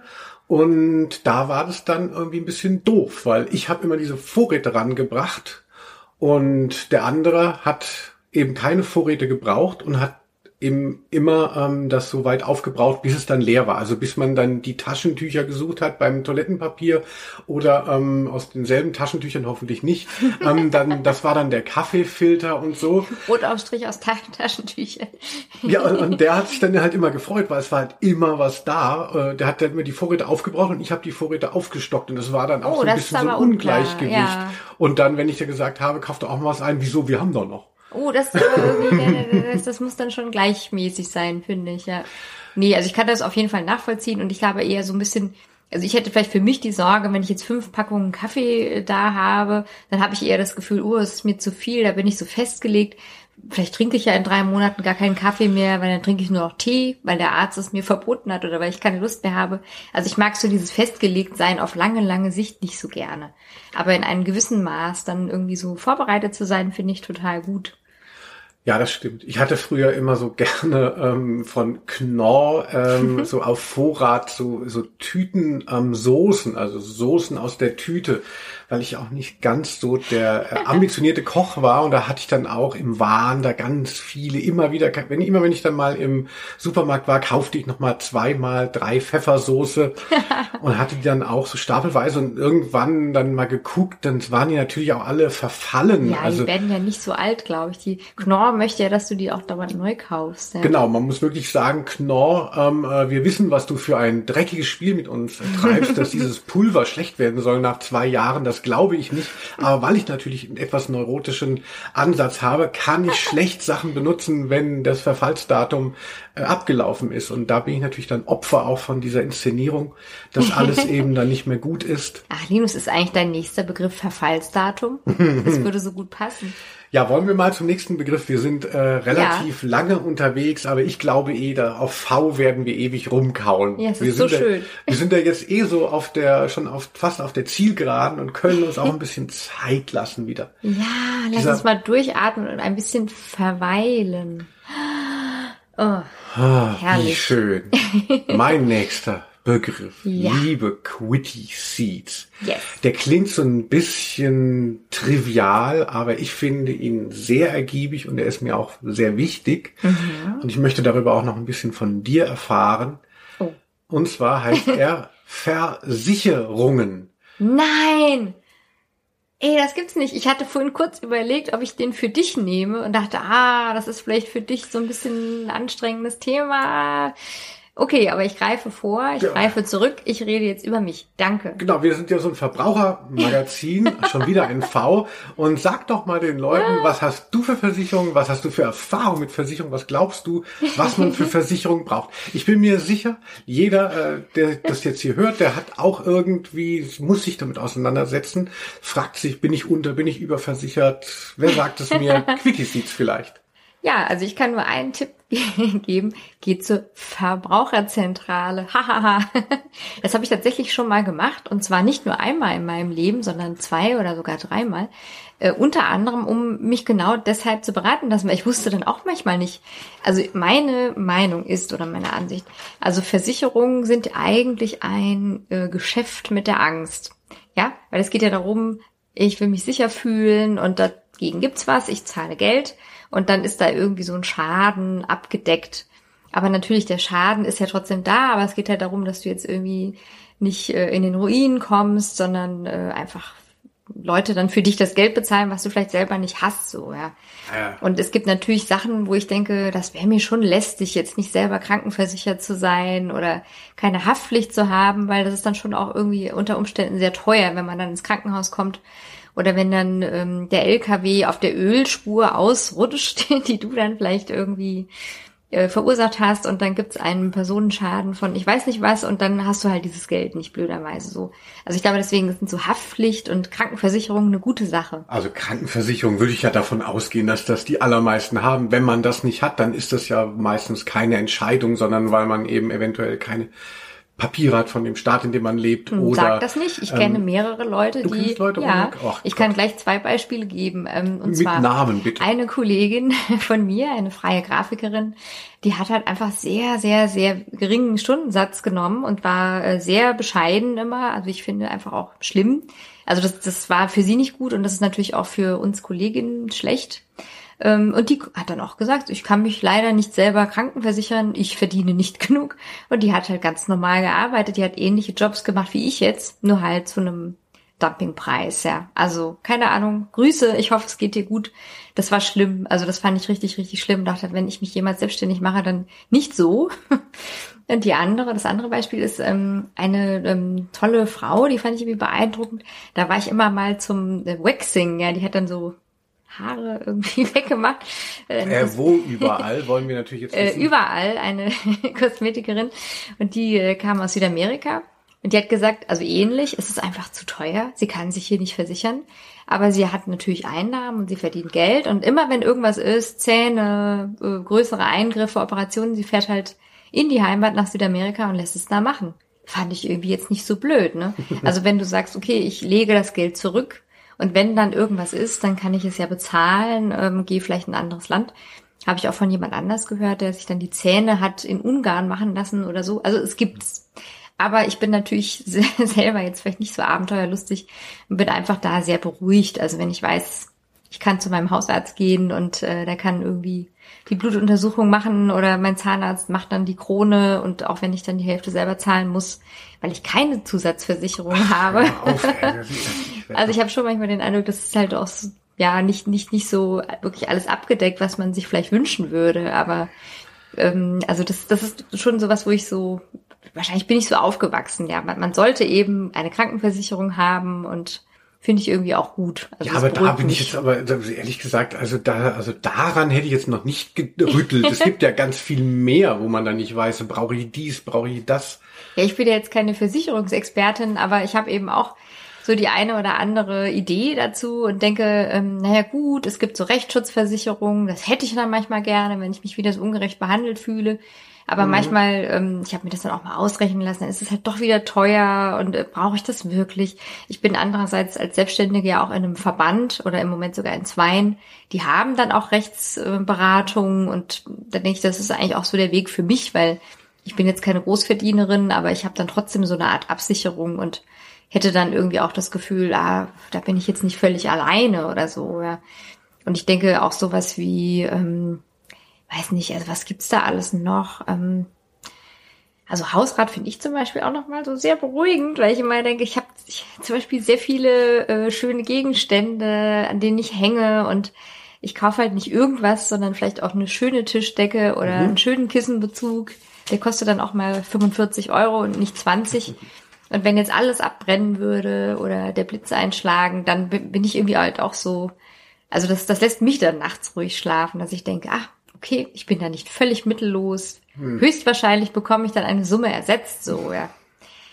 Und da war das dann irgendwie ein bisschen doof, weil ich habe immer diese Vorräte rangebracht und der andere hat eben keine Vorräte gebraucht und hat eben immer ähm, das so weit aufgebraucht, bis es dann leer war. Also bis man dann die Taschentücher gesucht hat beim Toilettenpapier oder ähm, aus denselben Taschentüchern hoffentlich nicht. ähm, dann das war dann der Kaffeefilter und so. Brotaufstrich aus Taschentüchern. ja, und, und, der hat sich dann halt immer gefreut, weil es war halt immer was da. Äh, der hat dann immer die Vorräte aufgebraucht und ich habe die Vorräte aufgestockt und das war dann auch oh, so ein bisschen so ein Ungleichgewicht. Ja. Und dann, wenn ich dir gesagt habe, kauf doch auch mal was ein, wieso, wir haben doch noch. Oh, das, das, das muss dann schon gleichmäßig sein, finde ich, ja. Nee, also ich kann das auf jeden Fall nachvollziehen und ich habe eher so ein bisschen, also ich hätte vielleicht für mich die Sorge, wenn ich jetzt fünf Packungen Kaffee da habe, dann habe ich eher das Gefühl, oh, es ist mir zu viel, da bin ich so festgelegt vielleicht trinke ich ja in drei Monaten gar keinen Kaffee mehr, weil dann trinke ich nur noch Tee, weil der Arzt es mir verboten hat oder weil ich keine Lust mehr habe. Also ich mag so dieses festgelegt sein auf lange, lange Sicht nicht so gerne. Aber in einem gewissen Maß dann irgendwie so vorbereitet zu sein, finde ich total gut. Ja, das stimmt. Ich hatte früher immer so gerne ähm, von Knorr ähm, so auf Vorrat so, so Tüten ähm, Soßen, also Soßen aus der Tüte weil ich auch nicht ganz so der äh, ambitionierte Koch war und da hatte ich dann auch im Wahn da ganz viele immer wieder, wenn immer wenn ich dann mal im Supermarkt war, kaufte ich noch mal zweimal drei Pfeffersoße und hatte die dann auch so stapelweise und irgendwann dann mal geguckt, dann waren die natürlich auch alle verfallen. Ja, also, die werden ja nicht so alt, glaube ich. Die Knorr möchte ja, dass du die auch dauernd neu kaufst. Ja. Genau, man muss wirklich sagen, Knorr, ähm, äh, wir wissen, was du für ein dreckiges Spiel mit uns treibst, dass dieses Pulver schlecht werden soll nach zwei Jahren, das glaube ich nicht. Aber weil ich natürlich einen etwas neurotischen Ansatz habe, kann ich schlecht Sachen benutzen, wenn das Verfallsdatum äh, abgelaufen ist. Und da bin ich natürlich dann Opfer auch von dieser Inszenierung, dass alles eben dann nicht mehr gut ist. Ach, Linus, ist eigentlich dein nächster Begriff Verfallsdatum? Das würde so gut passen. Ja, wollen wir mal zum nächsten Begriff. Wir sind äh, relativ ja. lange unterwegs, aber ich glaube eh, da auf V werden wir ewig rumkauen. Ja, es wir ist so da, schön. Wir sind da jetzt eh so auf der, schon auf, fast auf der Zielgeraden und können uns auch ein bisschen Zeit lassen wieder. Ja, lass Dieser, uns mal durchatmen und ein bisschen verweilen. Oh, ah, herrlich. Wie schön. Mein nächster Begriff. Ja. Liebe Quitty Seeds. Yes. Der klingt so ein bisschen trivial, aber ich finde ihn sehr ergiebig und er ist mir auch sehr wichtig. Mhm. Und ich möchte darüber auch noch ein bisschen von dir erfahren. Oh. Und zwar heißt er Versicherungen. Nein! Ey, das gibt's nicht. Ich hatte vorhin kurz überlegt, ob ich den für dich nehme und dachte, ah, das ist vielleicht für dich so ein bisschen ein anstrengendes Thema. Okay, aber ich greife vor, ich ja. greife zurück, ich rede jetzt über mich. Danke. Genau, wir sind ja so ein Verbrauchermagazin, schon wieder ein V. Und sag doch mal den Leuten, was hast du für Versicherungen, was hast du für Erfahrung mit Versicherungen, was glaubst du, was man für Versicherungen braucht? Ich bin mir sicher, jeder, äh, der das jetzt hier hört, der hat auch irgendwie, muss sich damit auseinandersetzen, fragt sich, bin ich unter, bin ich überversichert? Wer sagt es mir? Quickie Seeds vielleicht. Ja, also ich kann nur einen Tipp geben. Geht zur Verbraucherzentrale. Hahaha. das habe ich tatsächlich schon mal gemacht. Und zwar nicht nur einmal in meinem Leben, sondern zwei oder sogar dreimal. Äh, unter anderem, um mich genau deshalb zu beraten lassen, weil ich wusste dann auch manchmal nicht. Also meine Meinung ist oder meine Ansicht, also Versicherungen sind eigentlich ein äh, Geschäft mit der Angst. Ja, weil es geht ja darum, ich will mich sicher fühlen und dagegen gibt's was, ich zahle Geld und dann ist da irgendwie so ein Schaden abgedeckt. Aber natürlich, der Schaden ist ja trotzdem da, aber es geht halt darum, dass du jetzt irgendwie nicht äh, in den Ruinen kommst, sondern äh, einfach Leute dann für dich das Geld bezahlen, was du vielleicht selber nicht hast, so, ja. ja. Und es gibt natürlich Sachen, wo ich denke, das wäre mir schon lästig, jetzt nicht selber krankenversichert zu sein oder keine Haftpflicht zu haben, weil das ist dann schon auch irgendwie unter Umständen sehr teuer, wenn man dann ins Krankenhaus kommt oder wenn dann ähm, der LKW auf der Ölspur ausrutscht, die du dann vielleicht irgendwie äh, verursacht hast und dann gibt's einen Personenschaden von ich weiß nicht was und dann hast du halt dieses Geld nicht blöderweise so. Also ich glaube deswegen sind so Haftpflicht und Krankenversicherung eine gute Sache. Also Krankenversicherung würde ich ja davon ausgehen, dass das die allermeisten haben. Wenn man das nicht hat, dann ist das ja meistens keine Entscheidung, sondern weil man eben eventuell keine Papier hat von dem Staat, in dem man lebt. Hm, oder, Sag das nicht. Ich ähm, kenne mehrere Leute, du die. Leute, ja, Ach, ich kann gleich zwei Beispiele geben. Ähm, und Mit zwar Namen, bitte. eine Kollegin von mir, eine freie Grafikerin, die hat halt einfach sehr, sehr, sehr geringen Stundensatz genommen und war äh, sehr bescheiden immer. Also ich finde einfach auch schlimm. Also das, das war für sie nicht gut und das ist natürlich auch für uns Kolleginnen schlecht. Ähm, und die hat dann auch gesagt, ich kann mich leider nicht selber krankenversichern, ich verdiene nicht genug. Und die hat halt ganz normal gearbeitet, die hat ähnliche Jobs gemacht wie ich jetzt, nur halt zu einem Dumpingpreis, ja. Also, keine Ahnung. Grüße, ich hoffe, es geht dir gut. Das war schlimm. Also, das fand ich richtig, richtig schlimm. Dachte, wenn ich mich jemals selbstständig mache, dann nicht so. Und die andere, das andere Beispiel ist ähm, eine ähm, tolle Frau, die fand ich irgendwie beeindruckend. Da war ich immer mal zum äh, Waxing, ja, die hat dann so Haare irgendwie weggemacht. Äh, äh, wo überall wollen wir natürlich jetzt äh, wissen. Überall eine Kosmetikerin und die äh, kam aus Südamerika und die hat gesagt, also ähnlich, es ist einfach zu teuer, sie kann sich hier nicht versichern, aber sie hat natürlich Einnahmen und sie verdient Geld und immer wenn irgendwas ist, Zähne, äh, größere Eingriffe, Operationen, sie fährt halt in die Heimat nach Südamerika und lässt es da machen. Fand ich irgendwie jetzt nicht so blöd, ne? Also wenn du sagst, okay, ich lege das Geld zurück, und wenn dann irgendwas ist, dann kann ich es ja bezahlen, ähm, gehe vielleicht in ein anderes Land. Habe ich auch von jemand anders gehört, der sich dann die Zähne hat in Ungarn machen lassen oder so. Also es gibt's. Aber ich bin natürlich selber jetzt vielleicht nicht so abenteuerlustig und bin einfach da sehr beruhigt. Also wenn ich weiß, ich kann zu meinem Hausarzt gehen und äh, der kann irgendwie die Blutuntersuchung machen oder mein Zahnarzt macht dann die Krone und auch wenn ich dann die Hälfte selber zahlen muss, weil ich keine Zusatzversicherung Ach, habe. Auf, also ich habe schon manchmal den Eindruck, dass es halt auch ja nicht nicht nicht so wirklich alles abgedeckt, was man sich vielleicht wünschen würde. Aber ähm, also das das ist schon sowas, wo ich so wahrscheinlich bin ich so aufgewachsen. Ja, man, man sollte eben eine Krankenversicherung haben und finde ich irgendwie auch gut. Also ja, aber da bin ich jetzt aber ehrlich gesagt, also da, also daran hätte ich jetzt noch nicht gerüttelt. es gibt ja ganz viel mehr, wo man dann nicht weiß, brauche ich dies, brauche ich das. Ja, ich bin ja jetzt keine Versicherungsexpertin, aber ich habe eben auch so die eine oder andere Idee dazu und denke, ähm, naja gut, es gibt so Rechtsschutzversicherungen, das hätte ich dann manchmal gerne, wenn ich mich wieder so ungerecht behandelt fühle. Aber mhm. manchmal, ähm, ich habe mir das dann auch mal ausrechnen lassen, dann ist es halt doch wieder teuer und äh, brauche ich das wirklich? Ich bin andererseits als Selbstständige ja auch in einem Verband oder im Moment sogar in Zweien. Die haben dann auch Rechtsberatungen und da denke ich, das ist eigentlich auch so der Weg für mich, weil ich bin jetzt keine Großverdienerin, aber ich habe dann trotzdem so eine Art Absicherung und hätte dann irgendwie auch das Gefühl, ah, da bin ich jetzt nicht völlig alleine oder so. Ja. Und ich denke auch sowas wie ähm, weiß nicht, also was gibt's da alles noch? Ähm, also Hausrat finde ich zum Beispiel auch nochmal so sehr beruhigend, weil ich immer denke, ich habe zum Beispiel sehr viele äh, schöne Gegenstände, an denen ich hänge und ich kaufe halt nicht irgendwas, sondern vielleicht auch eine schöne Tischdecke oder mhm. einen schönen Kissenbezug. Der kostet dann auch mal 45 Euro und nicht 20. Und wenn jetzt alles abbrennen würde oder der Blitz einschlagen, dann bin ich irgendwie halt auch so, also das, das lässt mich dann nachts ruhig schlafen, dass ich denke, ach, okay, ich bin da nicht völlig mittellos. Hm. Höchstwahrscheinlich bekomme ich dann eine Summe ersetzt, so, ja.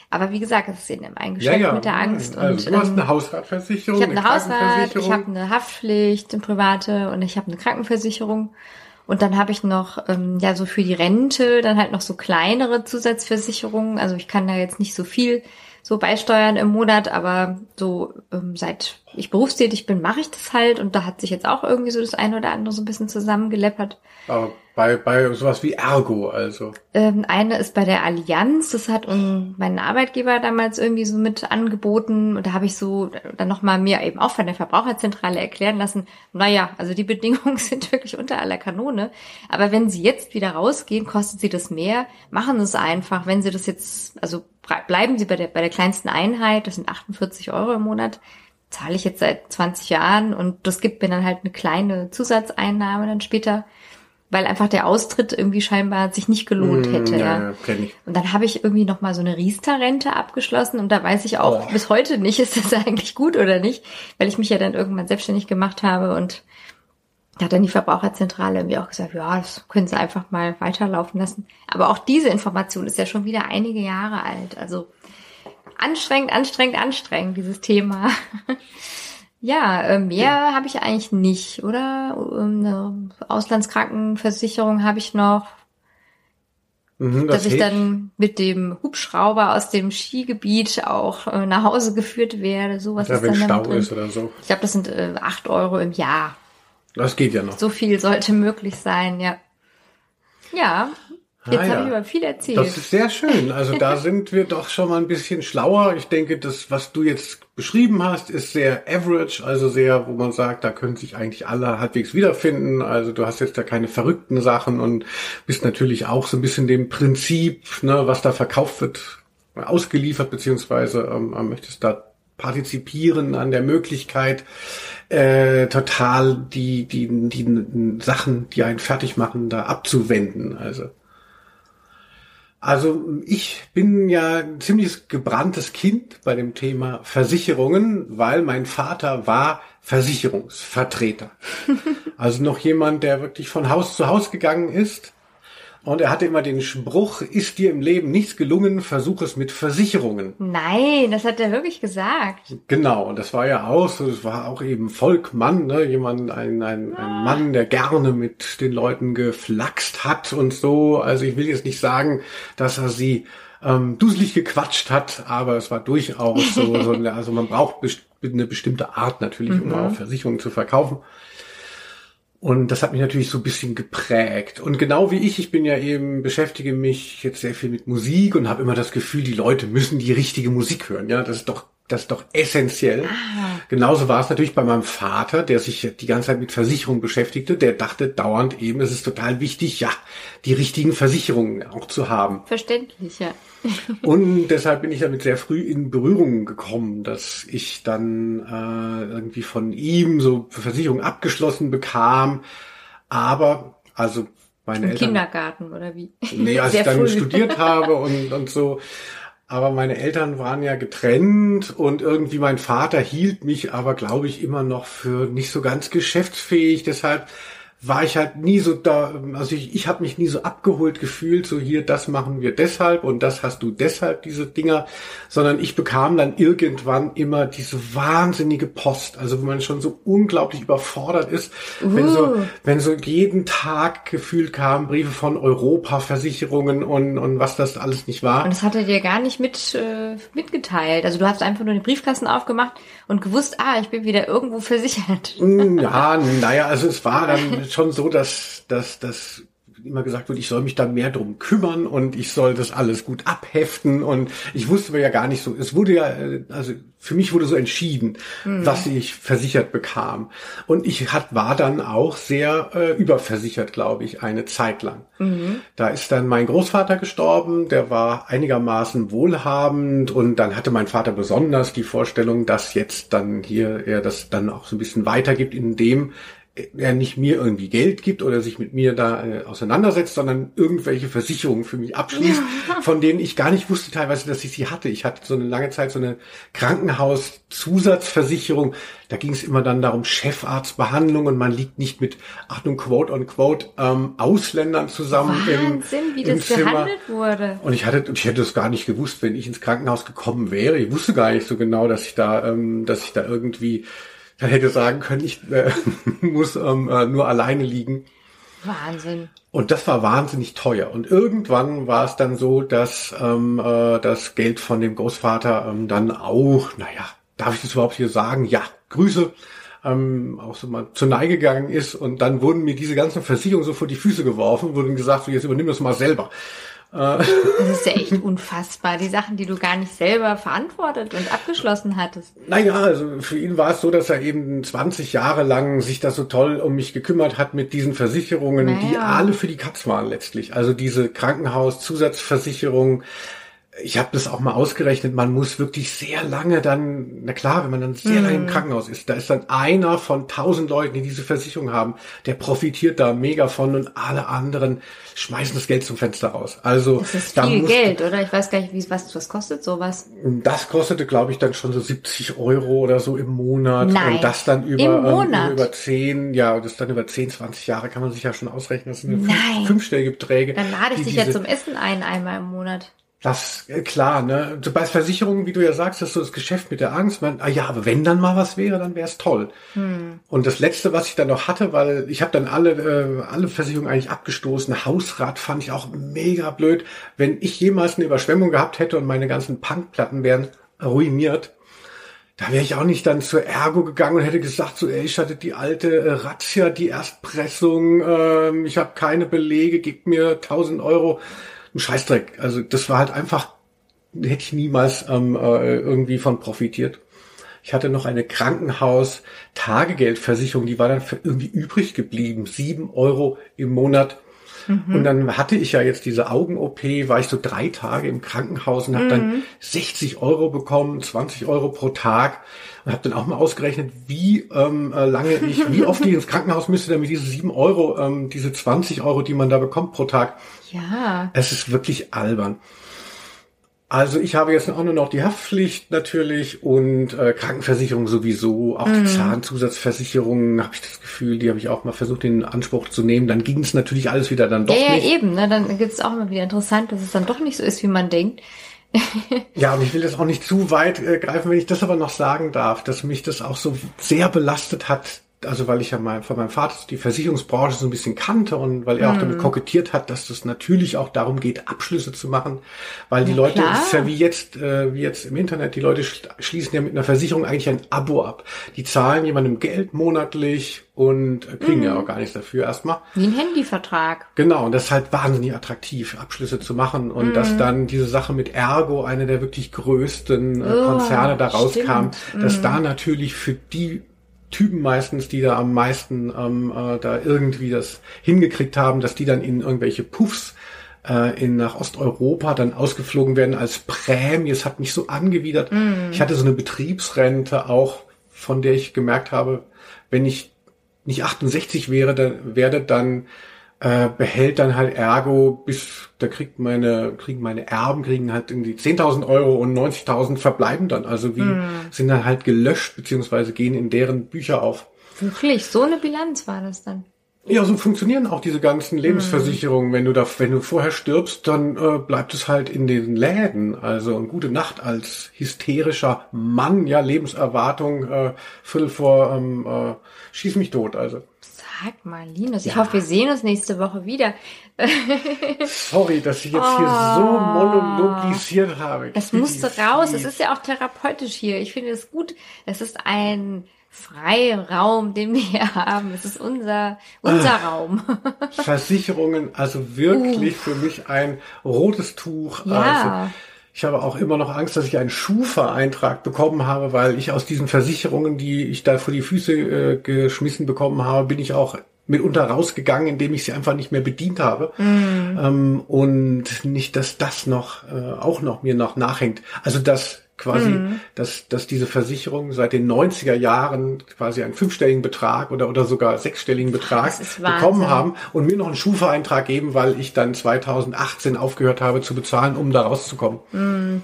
Aber wie gesagt, es ist in einem Eingeschränkt ja, ja. mit der Angst. Also, und, du hast eine ähm, Hausratversicherung. Ich habe eine, eine Hausrat, ich habe eine Haftpflicht, eine private und ich habe eine Krankenversicherung. Und dann habe ich noch, ähm, ja, so für die Rente dann halt noch so kleinere Zusatzversicherungen. Also ich kann da jetzt nicht so viel so beisteuern im Monat, aber so ähm, seit ich berufstätig bin, mache ich das halt und da hat sich jetzt auch irgendwie so das eine oder andere so ein bisschen zusammengeleppert. Aber bei, bei sowas wie Ergo also? Ähm, eine ist bei der Allianz, das hat um, mein Arbeitgeber damals irgendwie so mit angeboten. Und da habe ich so dann nochmal mir eben auch von der Verbraucherzentrale erklären lassen, naja, also die Bedingungen sind wirklich unter aller Kanone, aber wenn Sie jetzt wieder rausgehen, kostet Sie das mehr, machen Sie es einfach, wenn Sie das jetzt, also bleiben Sie bei der, bei der kleinsten Einheit, das sind 48 Euro im Monat, zahle ich jetzt seit 20 Jahren. Und das gibt mir dann halt eine kleine Zusatzeinnahme dann später, weil einfach der Austritt irgendwie scheinbar sich nicht gelohnt mm, hätte. Ja, ja. Ich. Und dann habe ich irgendwie noch mal so eine Riester-Rente abgeschlossen und da weiß ich auch oh. bis heute nicht, ist das eigentlich gut oder nicht, weil ich mich ja dann irgendwann selbstständig gemacht habe und da hat dann die Verbraucherzentrale irgendwie auch gesagt, ja, das können Sie einfach mal weiterlaufen lassen. Aber auch diese Information ist ja schon wieder einige Jahre alt. Also anstrengend, anstrengend, anstrengend, dieses Thema. ja, äh, mehr ja. habe ich eigentlich nicht, oder? Ähm, eine Auslandskrankenversicherung habe ich noch. Mhm, das dass ich dann mit dem Hubschrauber aus dem Skigebiet auch äh, nach Hause geführt werde. Sowas ja, ist wenn dann Stau ist oder so. Ich glaube, das sind äh, acht Euro im Jahr. Das geht ja noch. So viel sollte möglich sein, ja. Ja, Jetzt ah, habe ja. ich aber viel erzählt. Das ist sehr schön. Also da sind wir doch schon mal ein bisschen schlauer. Ich denke, das, was du jetzt beschrieben hast, ist sehr average, also sehr, wo man sagt, da können sich eigentlich alle halbwegs wiederfinden. Also du hast jetzt da keine verrückten Sachen und bist natürlich auch so ein bisschen dem Prinzip, ne, was da verkauft wird, ausgeliefert, beziehungsweise ähm, möchtest da partizipieren an der Möglichkeit, äh, total die, die, die Sachen, die einen fertig machen, da abzuwenden. Also also ich bin ja ein ziemlich gebranntes Kind bei dem Thema Versicherungen, weil mein Vater war Versicherungsvertreter. also noch jemand, der wirklich von Haus zu Haus gegangen ist und er hatte immer den Spruch, ist dir im Leben nichts gelungen, versuch es mit Versicherungen. Nein, das hat er wirklich gesagt. Genau, und das war ja auch so, das war auch eben Volkmann, ne? jemand, ein, ein, ein ah. Mann, der gerne mit den Leuten geflaxt hat und so. Also ich will jetzt nicht sagen, dass er sie ähm, duselig gequatscht hat, aber es war durchaus so, so also man braucht eine bestimmte Art natürlich, um mhm. auch Versicherungen zu verkaufen. Und das hat mich natürlich so ein bisschen geprägt. Und genau wie ich, ich bin ja eben, beschäftige mich jetzt sehr viel mit Musik und habe immer das Gefühl, die Leute müssen die richtige Musik hören. Ja, das ist doch, das ist doch essentiell. Ah. Genauso war es natürlich bei meinem Vater, der sich die ganze Zeit mit Versicherungen beschäftigte. Der dachte dauernd eben, es ist total wichtig, ja, die richtigen Versicherungen auch zu haben. Verständlich, ja. Und deshalb bin ich damit sehr früh in Berührung gekommen, dass ich dann äh, irgendwie von ihm so Versicherung abgeschlossen bekam. Aber, also meine Im Eltern. Kindergarten oder wie? Nee, als Sehr ich dann früh. studiert habe und, und so. Aber meine Eltern waren ja getrennt und irgendwie mein Vater hielt mich aber, glaube ich, immer noch für nicht so ganz geschäftsfähig. Deshalb war ich halt nie so da, also ich, ich habe mich nie so abgeholt gefühlt, so hier, das machen wir deshalb und das hast du deshalb, diese Dinger, sondern ich bekam dann irgendwann immer diese wahnsinnige Post, also wo man schon so unglaublich überfordert ist, wenn so, Uh. wenn so jeden Tag gefühlt kamen Briefe von Europa, Versicherungen und, und was das alles nicht war. Und das hat er dir gar nicht mit, äh, mitgeteilt. Also du hast einfach nur den Briefkasten aufgemacht und gewusst, ah, ich bin wieder irgendwo versichert. Ja, naja, also es war dann schon so, dass, dass, dass immer gesagt wird, ich soll mich da mehr drum kümmern und ich soll das alles gut abheften und ich wusste aber ja gar nicht so, es wurde ja, äh, also für mich wurde so entschieden, was ich versichert bekam. Und ich hat, war dann auch sehr äh, überversichert, glaube ich, eine Zeit lang. Da ist dann mein Großvater gestorben, der war einigermaßen wohlhabend und dann hatte mein Vater besonders die Vorstellung, dass jetzt dann hier er das dann auch so ein bisschen weitergibt, indem er nicht mir irgendwie Geld gibt oder sich mit mir da äh, auseinandersetzt, sondern irgendwelche Versicherungen für mich abschließt, von denen ich gar nicht wusste teilweise, dass ich sie hatte. Ich hatte so eine lange Zeit so eine Krankenhauszusatzversicherung. Da ging es immer dann darum, Chefarztbehandlung und man liegt nicht mit, Achtung, quote on quote, ähm, Ausländern zusammen im, Wahnsinn, wie im das Zimmer. gehandelt wurde. Und ich hatte, und ich hätte es gar nicht gewusst, wenn ich ins Krankenhaus gekommen wäre. Ich wusste gar nicht so genau, dass ich da, ähm, dass ich da irgendwie dann hätte sagen können, ich äh, muss ähm, äh, nur alleine liegen. Wahnsinn. Und das war wahnsinnig teuer. Und irgendwann war es dann so, dass ähm, äh, das Geld von dem Großvater ähm, dann auch, naja, darf ich das überhaupt hier sagen? Ja, Grüße, ähm, auch so mal zur Neige gegangen ist. Und dann wurden mir diese ganzen Versicherungen so vor die Füße geworfen, wurden gesagt, so jetzt übernimm das mal selber. Das ist ja echt unfassbar. Die Sachen, die du gar nicht selber verantwortet und abgeschlossen hattest. Naja, also für ihn war es so, dass er eben 20 Jahre lang sich da so toll um mich gekümmert hat mit diesen Versicherungen, Naja. die alle für die Katz waren letztlich. Also diese Krankenhaus-Zusatzversicherung. Ich habe das auch mal ausgerechnet, man muss wirklich sehr lange dann, na klar, wenn man dann sehr lange im Krankenhaus ist, da ist dann einer von tausend Leuten, die diese Versicherung haben, der profitiert da mega von und alle anderen schmeißen das Geld zum Fenster raus. Also Das ist da viel musste- Geld, oder? Ich weiß gar nicht, wie, was, was kostet sowas. das kostete, glaube ich, dann schon so 70 Euro oder so im Monat. Nein. Und das dann über, Im ähm, Monat? über 10, ja, das dann über 10, 20 Jahre kann man sich ja schon ausrechnen. Das sind Nein. fünf, fünfstellige Beträge. Dann lade ich dich ja zum Essen ein, einmal im Monat. Das, äh, klar, ne. Bei Versicherungen, wie du ja sagst, ist so das Geschäft mit der Angst. Man, ah ja, aber wenn dann mal was wäre, dann wäre es toll. Hm. Und das Letzte, was ich dann noch hatte, weil ich habe dann alle, äh, alle Versicherungen eigentlich abgestoßen. Hausrat fand ich auch mega blöd. Wenn ich jemals eine Überschwemmung gehabt hätte und meine ganzen Punkplatten wären ruiniert, da wäre ich auch nicht dann zur Ergo gegangen und hätte gesagt, so, ey, ich hatte die alte äh, Razzia, die Erstpressung, ähm, ich habe keine Belege, gib mir 1000 Euro. Ein Scheißdreck. Also das war halt einfach, hätte ich niemals ähm, äh, irgendwie von profitiert. Ich hatte noch eine Krankenhaus-Tagegeldversicherung, die war dann für irgendwie übrig geblieben. Sieben Euro im Monat. Und dann hatte ich ja jetzt diese Augen-OP, war ich so drei Tage im Krankenhaus und habe dann 60 Euro bekommen, 20 Euro pro Tag. Und habe dann auch mal ausgerechnet, wie ähm, äh, lange ich, wie oft ich ins Krankenhaus müsste, damit diese sieben Euro, ähm, diese 20 Euro, die man da bekommt pro Tag, Ja. es ist wirklich albern. Also ich habe jetzt auch nur noch die Haftpflicht natürlich und äh, Krankenversicherung sowieso, auch die Zahnzusatzversicherung habe ich das Gefühl, die habe ich auch mal versucht in Anspruch zu nehmen. Dann ging es natürlich alles wieder dann doch Ja, ja, nicht. eben. Ne? Dann gibt es auch immer wieder interessant, dass es dann doch nicht so ist, wie man denkt. Ja, und ich will das auch nicht zu weit äh, greifen, wenn ich das aber noch sagen darf, dass mich das auch so sehr belastet hat. Also weil ich ja mal von meinem Vater die Versicherungsbranche so ein bisschen kannte und weil er auch damit kokettiert hat, dass das natürlich auch darum geht, Abschlüsse zu machen, weil die Leute, klar. es ist ja wie jetzt, äh, wie jetzt im Internet, die Leute schl- schließen ja mit einer Versicherung eigentlich ein Abo ab. Die zahlen jemandem Geld monatlich und kriegen Mhm. ja auch gar nichts dafür erstmal. Wie ein Handyvertrag. Genau, und das ist halt wahnsinnig attraktiv, Abschlüsse zu machen. Und Mhm. dass dann diese Sache mit Ergo, eine der wirklich größten äh, Oh, Konzerne, da rauskam, stimmt. Dass da natürlich für die Typen meistens, die da am meisten ähm, äh, da irgendwie das hingekriegt haben, dass die dann in irgendwelche Puffs äh, in nach Osteuropa dann ausgeflogen werden als Prämie. Es hat mich so angewidert. Mm. Ich hatte so eine Betriebsrente auch, von der ich gemerkt habe, wenn ich nicht 68 wäre, dann werde, dann äh, behält dann halt Ergo bis, da kriegt meine, kriegen meine Erben, kriegen halt irgendwie 10.000 Euro und 90.000 verbleiben dann. Also wie, mm. sind dann halt gelöscht, beziehungsweise gehen in deren Bücher auf. Wirklich, so eine Bilanz war das dann. Ja, so funktionieren auch diese ganzen Lebensversicherungen. Mhm. Wenn du da, wenn du vorher stirbst, dann äh, bleibt es halt in den Läden. Also eine gute Nacht als hysterischer Mann, ja, Lebenserwartung, äh, Viertel vor ähm, äh, schieß mich tot. Also. Sag mal, Linus, ich hoffe, wir sehen uns nächste Woche wieder. Sorry, dass ich jetzt oh, hier so oh. monologisiert habe. Es musste raus. Es ist ja auch therapeutisch hier. Ich finde es gut. Es ist ein Freiraum, den wir hier haben. Es ist unser, unser ah, Raum. Versicherungen, also wirklich Uff. für mich ein rotes Tuch. Ja. Also ich habe auch immer noch Angst, dass ich einen Schufa-Eintrag bekommen habe, weil ich aus diesen Versicherungen, die ich da vor die Füße äh, geschmissen bekommen habe, bin ich auch mitunter rausgegangen, indem ich sie einfach nicht mehr bedient habe. Mm. Ähm, und nicht, dass das noch äh, auch noch mir noch nachhängt. Also das quasi, mhm. dass, dass diese Versicherung seit den 90er Jahren quasi einen fünfstelligen Betrag oder, oder sogar sechsstelligen Betrag bekommen haben und mir noch einen Schufa-Eintrag geben, weil ich dann 2018 aufgehört habe zu bezahlen, um da rauszukommen. Mhm.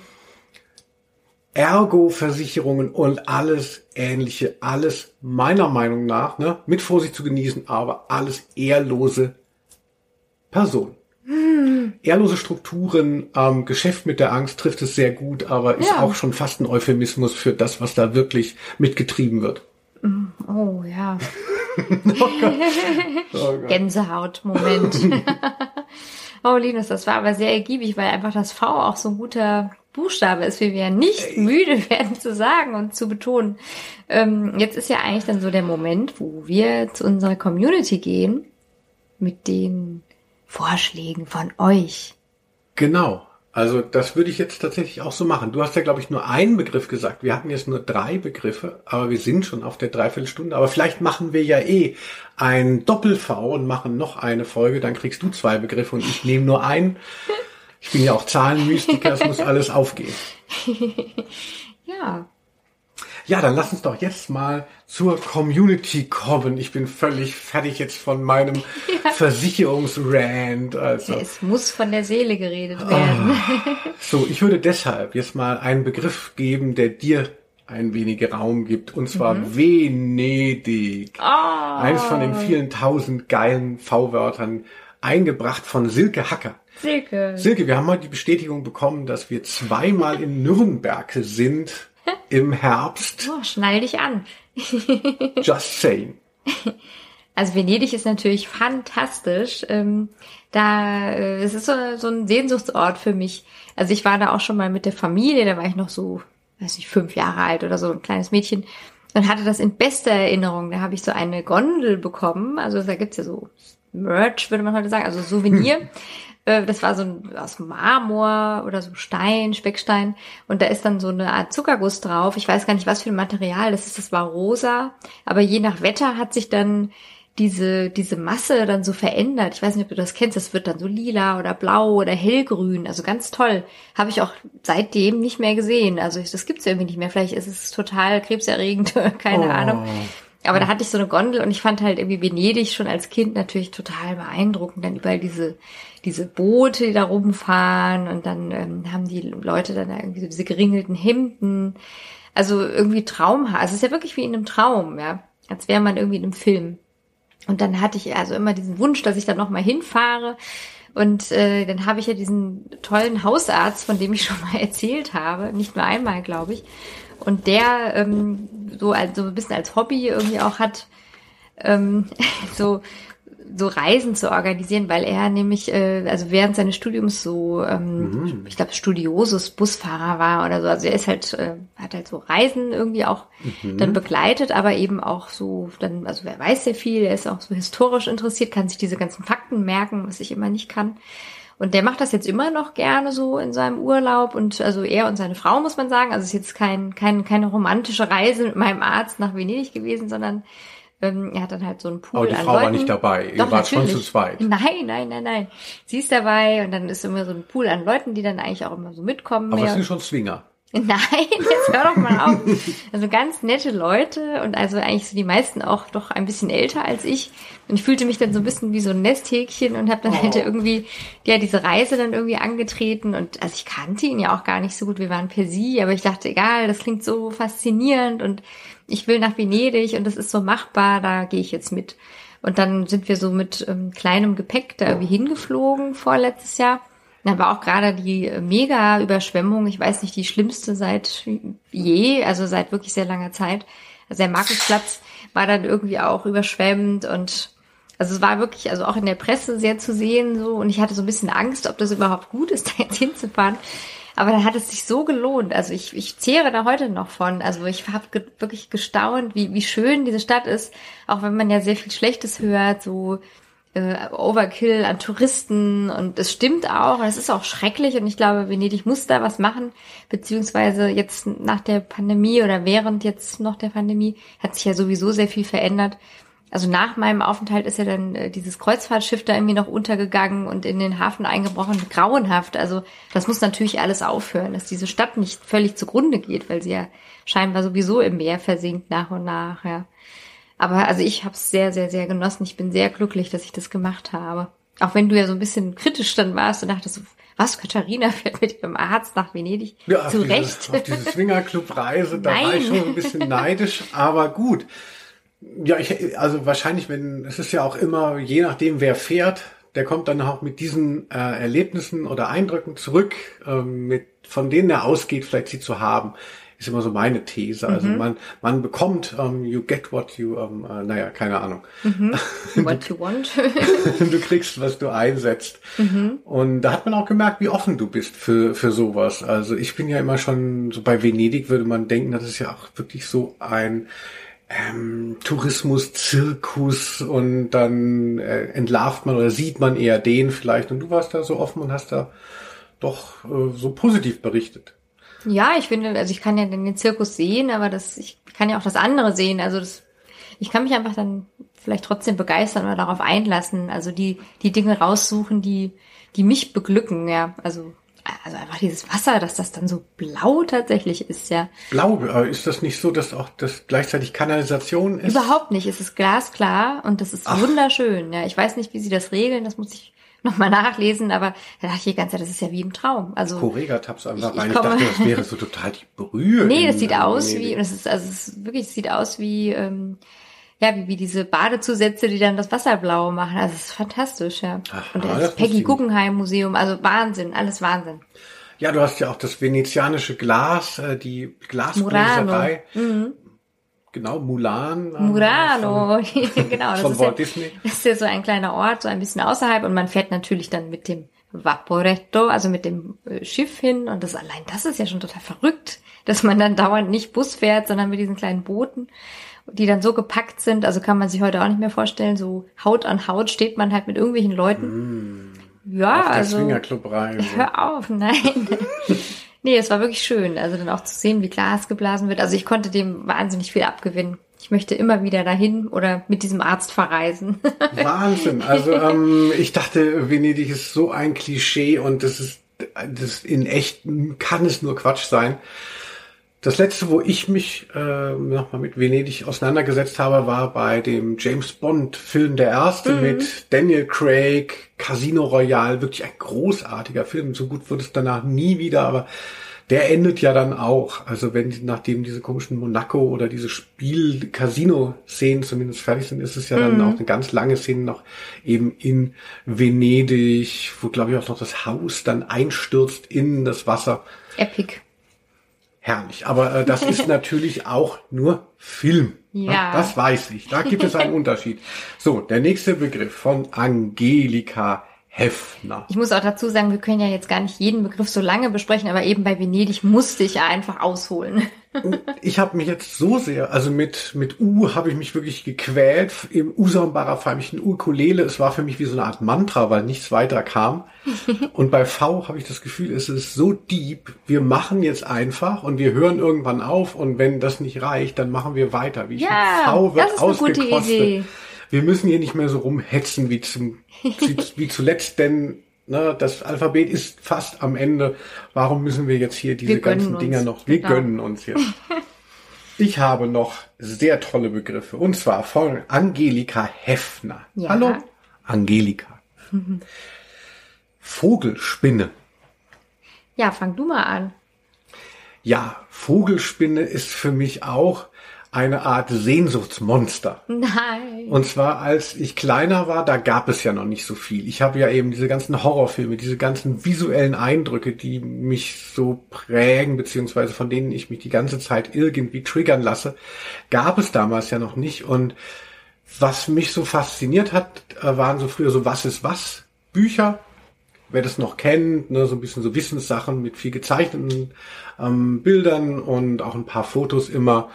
Ergo-Versicherungen und alles ähnliche, alles meiner Meinung nach, ne, mit Vorsicht zu genießen, aber alles ehrlose Personen. Ehrlose Strukturen, ähm, Geschäft mit der Angst trifft es sehr gut, aber ist ja. auch schon fast ein Euphemismus für das, was da wirklich mitgetrieben wird. Mm, oh ja. oh oh Gänsehaut, Moment. oh Linus, das war aber sehr ergiebig, weil einfach das V auch so ein guter Buchstabe ist, wie wir ja nicht müde werden zu sagen und zu betonen. Ähm, jetzt ist ja eigentlich dann so der Moment, wo wir zu unserer Community gehen mit den Vorschlägen von euch. Genau. Also das würde ich jetzt tatsächlich auch so machen. Du hast ja, glaube ich, nur einen Begriff gesagt. Wir hatten jetzt nur drei Begriffe, aber wir sind schon auf der Dreiviertelstunde. Aber vielleicht machen wir ja eh ein Doppel-V und machen noch eine Folge. Dann kriegst du zwei Begriffe und ich nehme nur einen. Ich bin ja auch Zahlenmystiker, es muss alles aufgehen. ja. Ja, dann lass uns doch jetzt mal zur Community kommen. Ich bin völlig fertig jetzt von meinem ja. Versicherungsrand. Also. Es muss von der Seele geredet werden. Oh. So, ich würde deshalb jetzt mal einen Begriff geben, der dir ein wenig Raum gibt, und zwar mhm. Venedig. Oh. Eins von den vielen tausend geilen V-Wörtern, eingebracht von Silke Hacker. Silke. Silke, wir haben heute die Bestätigung bekommen, dass wir zweimal in Nürnberg sind im Herbst. Oh, schnall dich an. Just saying. Also Venedig ist natürlich fantastisch. Ähm, da, äh, es ist so, so ein Sehnsuchtsort für mich. Also ich war da auch schon mal mit der Familie, da war ich noch so, weiß nicht, fünf Jahre alt oder so, ein kleines Mädchen und hatte das in bester Erinnerung. Da habe ich so eine Gondel bekommen. Also da gibt's ja so Merch, würde man heute sagen, also Souvenir. Äh, das war so ein, aus Marmor oder so Stein, Speckstein. Und da ist dann so eine Art Zuckerguss drauf. Ich weiß gar nicht, was für ein Material das ist. Das war rosa. Aber je nach Wetter hat sich dann diese, diese Masse dann so verändert. Ich weiß nicht, ob du das kennst. Das wird dann so lila oder blau oder hellgrün. Also ganz toll. Habe ich auch seitdem nicht mehr gesehen. Also das gibt's irgendwie nicht mehr. Vielleicht ist es total krebserregend. Keine oh. Ahnung. Aber da hatte ich so eine Gondel und ich fand halt irgendwie Venedig schon als Kind natürlich total beeindruckend. Dann überall diese, diese Boote, die da rumfahren und dann ähm, haben die Leute dann irgendwie so diese geringelten Hemden. Also irgendwie traumhaft. Also es ist ja wirklich wie in einem Traum, ja. Als wäre man irgendwie in einem Film. Und dann hatte ich also immer diesen Wunsch, dass ich da nochmal hinfahre. Und äh, dann habe ich ja diesen tollen Hausarzt, von dem ich schon mal erzählt habe, nicht nur einmal, glaube ich. Und der ähm, so, also ein bisschen als Hobby irgendwie auch hat, ähm, so so Reisen zu organisieren, weil er nämlich, äh, also während seines Studiums so, ähm, mhm. ich glaube, studiosus Busfahrer war oder so. Also er ist halt, äh, hat halt so Reisen irgendwie auch mhm. dann begleitet, aber eben auch so, dann, also wer weiß sehr viel, er ist auch so historisch interessiert, kann sich diese ganzen Fakten merken, was ich immer nicht kann. Und der macht das jetzt immer noch gerne so in seinem Urlaub und also er und seine Frau muss man sagen. Also es ist jetzt kein, kein, keine romantische Reise mit meinem Arzt nach Venedig gewesen, sondern Ähm, er hat dann halt so einen Pool Aber die Frau Leuten. war nicht dabei. Ihr wart schon zu zweit. Nein, nein, nein, nein. Sie ist dabei und dann ist immer so ein Pool an Leuten, die dann eigentlich auch immer so mitkommen. Aber es sind schon Swinger. Nein, jetzt hör doch mal auf. Also ganz nette Leute und also eigentlich so die meisten auch doch ein bisschen älter als ich. Und ich fühlte mich dann so ein bisschen wie so ein Nesthäkchen und habe dann Oh. halt irgendwie ja diese Reise dann irgendwie angetreten und also ich kannte ihn ja auch gar nicht so gut. Wir waren per Sie, aber ich dachte, egal, das klingt so faszinierend und ich will nach Venedig und das ist so machbar, da gehe ich jetzt mit. Und dann sind wir so mit ähm, kleinem Gepäck da irgendwie hingeflogen vorletztes Jahr. Da war auch gerade die äh, Mega-Überschwemmung, ich weiß nicht, die schlimmste seit je, also seit wirklich sehr langer Zeit. Also der Markusplatz war dann irgendwie auch überschwemmt und also es war wirklich, also auch in der Presse sehr zu sehen so und ich hatte so ein bisschen Angst, ob das überhaupt gut ist, da jetzt hinzufahren. Aber dann hat es sich so gelohnt. Also ich, ich zehre da heute noch von. Also ich habe ge wirklich gestaunt, wie, wie schön diese Stadt ist, auch wenn man ja sehr viel Schlechtes hört, so äh, Overkill an Touristen und es stimmt auch, und es ist auch schrecklich und ich glaube, Venedig muss da was machen, beziehungsweise jetzt nach der Pandemie oder während jetzt noch der Pandemie hat sich ja sowieso sehr viel verändert. Also nach meinem Aufenthalt ist ja dann äh, dieses Kreuzfahrtschiff da irgendwie noch untergegangen und in den Hafen eingebrochen. Grauenhaft. Also das muss natürlich alles aufhören, dass diese Stadt nicht völlig zugrunde geht, weil sie ja scheinbar sowieso im Meer versinkt nach und nach. Ja. Aber also ich habe es sehr, sehr, sehr genossen. Ich bin sehr glücklich, dass ich das gemacht habe. Auch wenn du ja so ein bisschen kritisch dann warst und dachtest, was, Katharina fährt mit ihrem Arzt nach Venedig? Ja, auf Zu diese, Recht. Auf diese Swingerclub-Reise, da war ich schon ein bisschen neidisch, aber gut. Ja, ich, also wahrscheinlich, wenn, es ist ja auch immer, je nachdem, wer fährt, der kommt dann auch mit diesen äh, Erlebnissen oder Eindrücken zurück, ähm, mit, von denen er ausgeht, vielleicht sie zu haben. Ist immer so meine These. Also man, man bekommt, ähm, you get what you, ähm, äh, naja, keine Ahnung. What you want. du kriegst, was du einsetzt. Und da hat man auch gemerkt, wie offen du bist für, für sowas. Also ich bin ja immer schon, so bei Venedig würde man denken, das ist ja auch wirklich so ein ähm, Tourismus, Zirkus und dann äh, entlarvt man oder sieht man eher den vielleicht. Und du warst da so offen und hast da doch äh, so positiv berichtet. Ja, ich finde, also ich kann ja den Zirkus sehen, aber das, ich kann ja auch das andere sehen. Also das, ich kann mich einfach dann vielleicht trotzdem begeistern oder darauf einlassen. Also die, die Dinge raussuchen, die, die mich beglücken, ja. Also, also einfach dieses Wasser, dass das dann so blau tatsächlich ist, ja. Blau, ist das nicht so, dass auch das gleichzeitig Kanalisation ist? Überhaupt nicht. Es ist glasklar und das ist Ach. wunderschön. Ja, ich weiß nicht, wie sie das regeln. Das muss ich nochmal nachlesen, aber da dachte ich die ganze Zeit, das ist ja wie im Traum. Also Correga-Tabs einfach Ich- ich rein. Ich komme- dachte, das wäre so total die Brühe. Nee, das sieht aus wie, und es ist, also es ist wirklich, es sieht aus wie, ähm, ja, wie, wie diese Badezusätze, die dann das Wasser blau machen. Also es ist fantastisch, ja. Aha, und das das wusste Peggy Guggenheim Museum, also Wahnsinn, alles Wahnsinn. Ja, du hast ja auch das venezianische Glas, äh, die. Glasbläserei. Mhm. Genau, Mulan. ähm, Murano, genau. Das Von ist, ja, Walt Disney. das ist ja so ein kleiner Ort, so ein bisschen außerhalb und man fährt natürlich dann mit dem Vaporetto, also mit dem äh, Schiff hin und das allein, das ist ja schon total verrückt, dass man dann dauernd nicht Bus fährt, sondern mit diesen kleinen Booten, die dann so gepackt sind, also kann man sich heute auch nicht mehr vorstellen, so Haut an Haut steht man halt mit irgendwelchen Leuten. Ja, Auf der also Swingerclub rein. hör auf, nein. nee, es war wirklich schön, also dann auch zu sehen, wie Glas geblasen wird. Also ich konnte dem wahnsinnig viel abgewinnen. Ich möchte immer wieder dahin oder mit diesem Arzt verreisen. Wahnsinn. Also ähm, ich dachte, Venedig ist so ein Klischee und das ist das in echt kann es nur Quatsch sein. Das letzte, wo ich mich äh, nochmal mit Venedig auseinandergesetzt habe, war bei dem James Bond Film Der Erste mit Daniel Craig, Casino Royale, wirklich ein großartiger Film. So gut wurde es danach nie wieder, aber der endet ja dann auch. Also wenn nachdem diese komischen Monaco oder diese Spiel-Casino-Szenen zumindest fertig sind, ist es ja dann auch eine ganz lange Szene noch eben in Venedig, wo glaube ich auch noch das Haus dann einstürzt in das Wasser. Epic. Herrlich. Aber äh, das ist natürlich auch nur Film. Ja. Das weiß ich. Da gibt es einen Unterschied. So, der nächste Begriff von Angelika Hefner. Ich muss auch dazu sagen, wir können ja jetzt gar nicht jeden Begriff so lange besprechen, aber eben bei Venedig musste ich ja einfach ausholen. Ich habe mich jetzt so sehr, also mit mit U habe ich mich wirklich gequält. Im Usambara vor allem ein Ukulele. Es war für mich wie so eine Art Mantra, weil nichts weiter kam. Und bei V habe ich das Gefühl, es ist so deep. Wir machen jetzt einfach und wir hören irgendwann auf. Und wenn das nicht reicht, dann machen wir weiter. Wie ich Ja, V wird das ist eine gute ausgekostet. Idee. Wir müssen hier nicht mehr so rumhetzen wie zum wie zuletzt, denn ne, das Alphabet ist fast am Ende. Warum müssen wir jetzt hier diese ganzen uns. Dinger noch? Wir Genau. gönnen uns jetzt. Ich habe noch sehr tolle Begriffe und zwar von Angelika Heffner. Ja. Hallo, Angelika. Vogelspinne. Ja, fang du mal an. Ja, Vogelspinne ist für mich auch eine Art Sehnsuchtsmonster. Nein. Und zwar, als ich kleiner war, da gab es ja noch nicht so viel. Ich habe ja eben diese ganzen Horrorfilme, diese ganzen visuellen Eindrücke, die mich so prägen, beziehungsweise von denen ich mich die ganze Zeit irgendwie triggern lasse, gab es damals ja noch nicht. Und was mich so fasziniert hat, äh, waren so früher so Was ist was Bücher. Wer das noch kennt, ne, so ein bisschen so Wissenssachen mit viel gezeichneten ähm, Bildern und auch ein paar Fotos immer.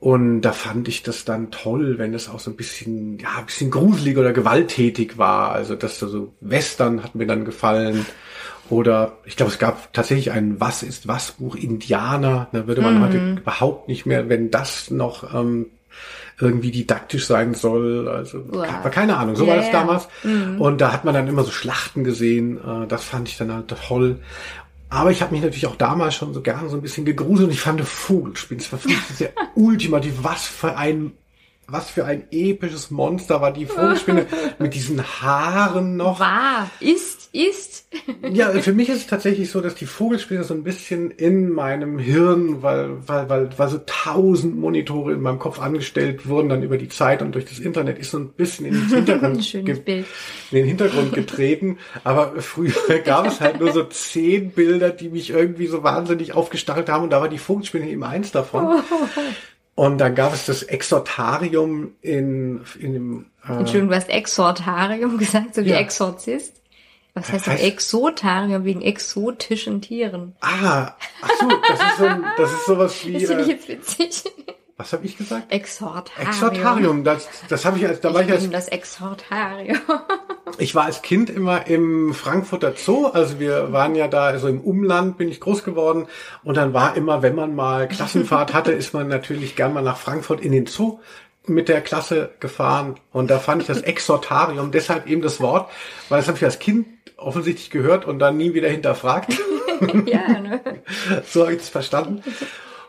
Und da fand ich das dann toll, wenn es auch so ein bisschen, ja, ein bisschen gruselig oder gewalttätig war. Also das so Western hat mir dann gefallen. Oder ich glaube, es gab tatsächlich ein Was ist was Buch Indianer. Da würde man heute überhaupt nicht mehr, wenn das noch ähm, irgendwie didaktisch sein soll. Also Uah. aber keine Ahnung, so Ja, war das damals. Und da hat man dann immer so Schlachten gesehen. Äh, das fand ich dann halt toll. Aber ich habe mich natürlich auch damals schon so gerne so ein bisschen gegruselt und ich fand Vogelspinne, das war sehr ultimativ. Was für ein, was für ein episches Monster war die Vogelspinne mit diesen Haaren noch. War, ist, ist. Ja, für mich ist es tatsächlich so, dass die Vogelspinne so ein bisschen in meinem Hirn, weil, weil, weil, weil so tausend Monitore in meinem Kopf angestellt wurden, dann über die Zeit und durch das Internet ist so ein bisschen in den Hintergrund, Schönes ge- Bild. in den Hintergrund getreten. Aber früher gab es halt nur so zehn Bilder, die mich irgendwie so wahnsinnig aufgestachelt haben und da war die Vogelspinne eben eins davon. Und dann gab es das Exortarium in, in dem, äh, Entschuldigung, du hast Exortarium gesagt, so wie Ja. Exorzist. Was heißt heißt- Exotarium wegen exotischen Tieren? ah, ach so, das ist so, das ist sowas wie, Das finde ich äh, jetzt witzig. Was habe ich gesagt? Exortarium. Exortarium, das, das habe ich als, da war ich Ich als, das Exortarium. ich war als Kind immer im Frankfurter Zoo, also wir waren ja da, also im Umland bin ich groß geworden und dann war immer, wenn man mal Klassenfahrt hatte, ist man natürlich gern mal nach Frankfurt in den Zoo mit der Klasse gefahren und da fand ich das Exortarium, deshalb eben das Wort, weil das habe ich als Kind offensichtlich gehört und dann nie wieder hinterfragt. ja, ne? so habe ich es verstanden.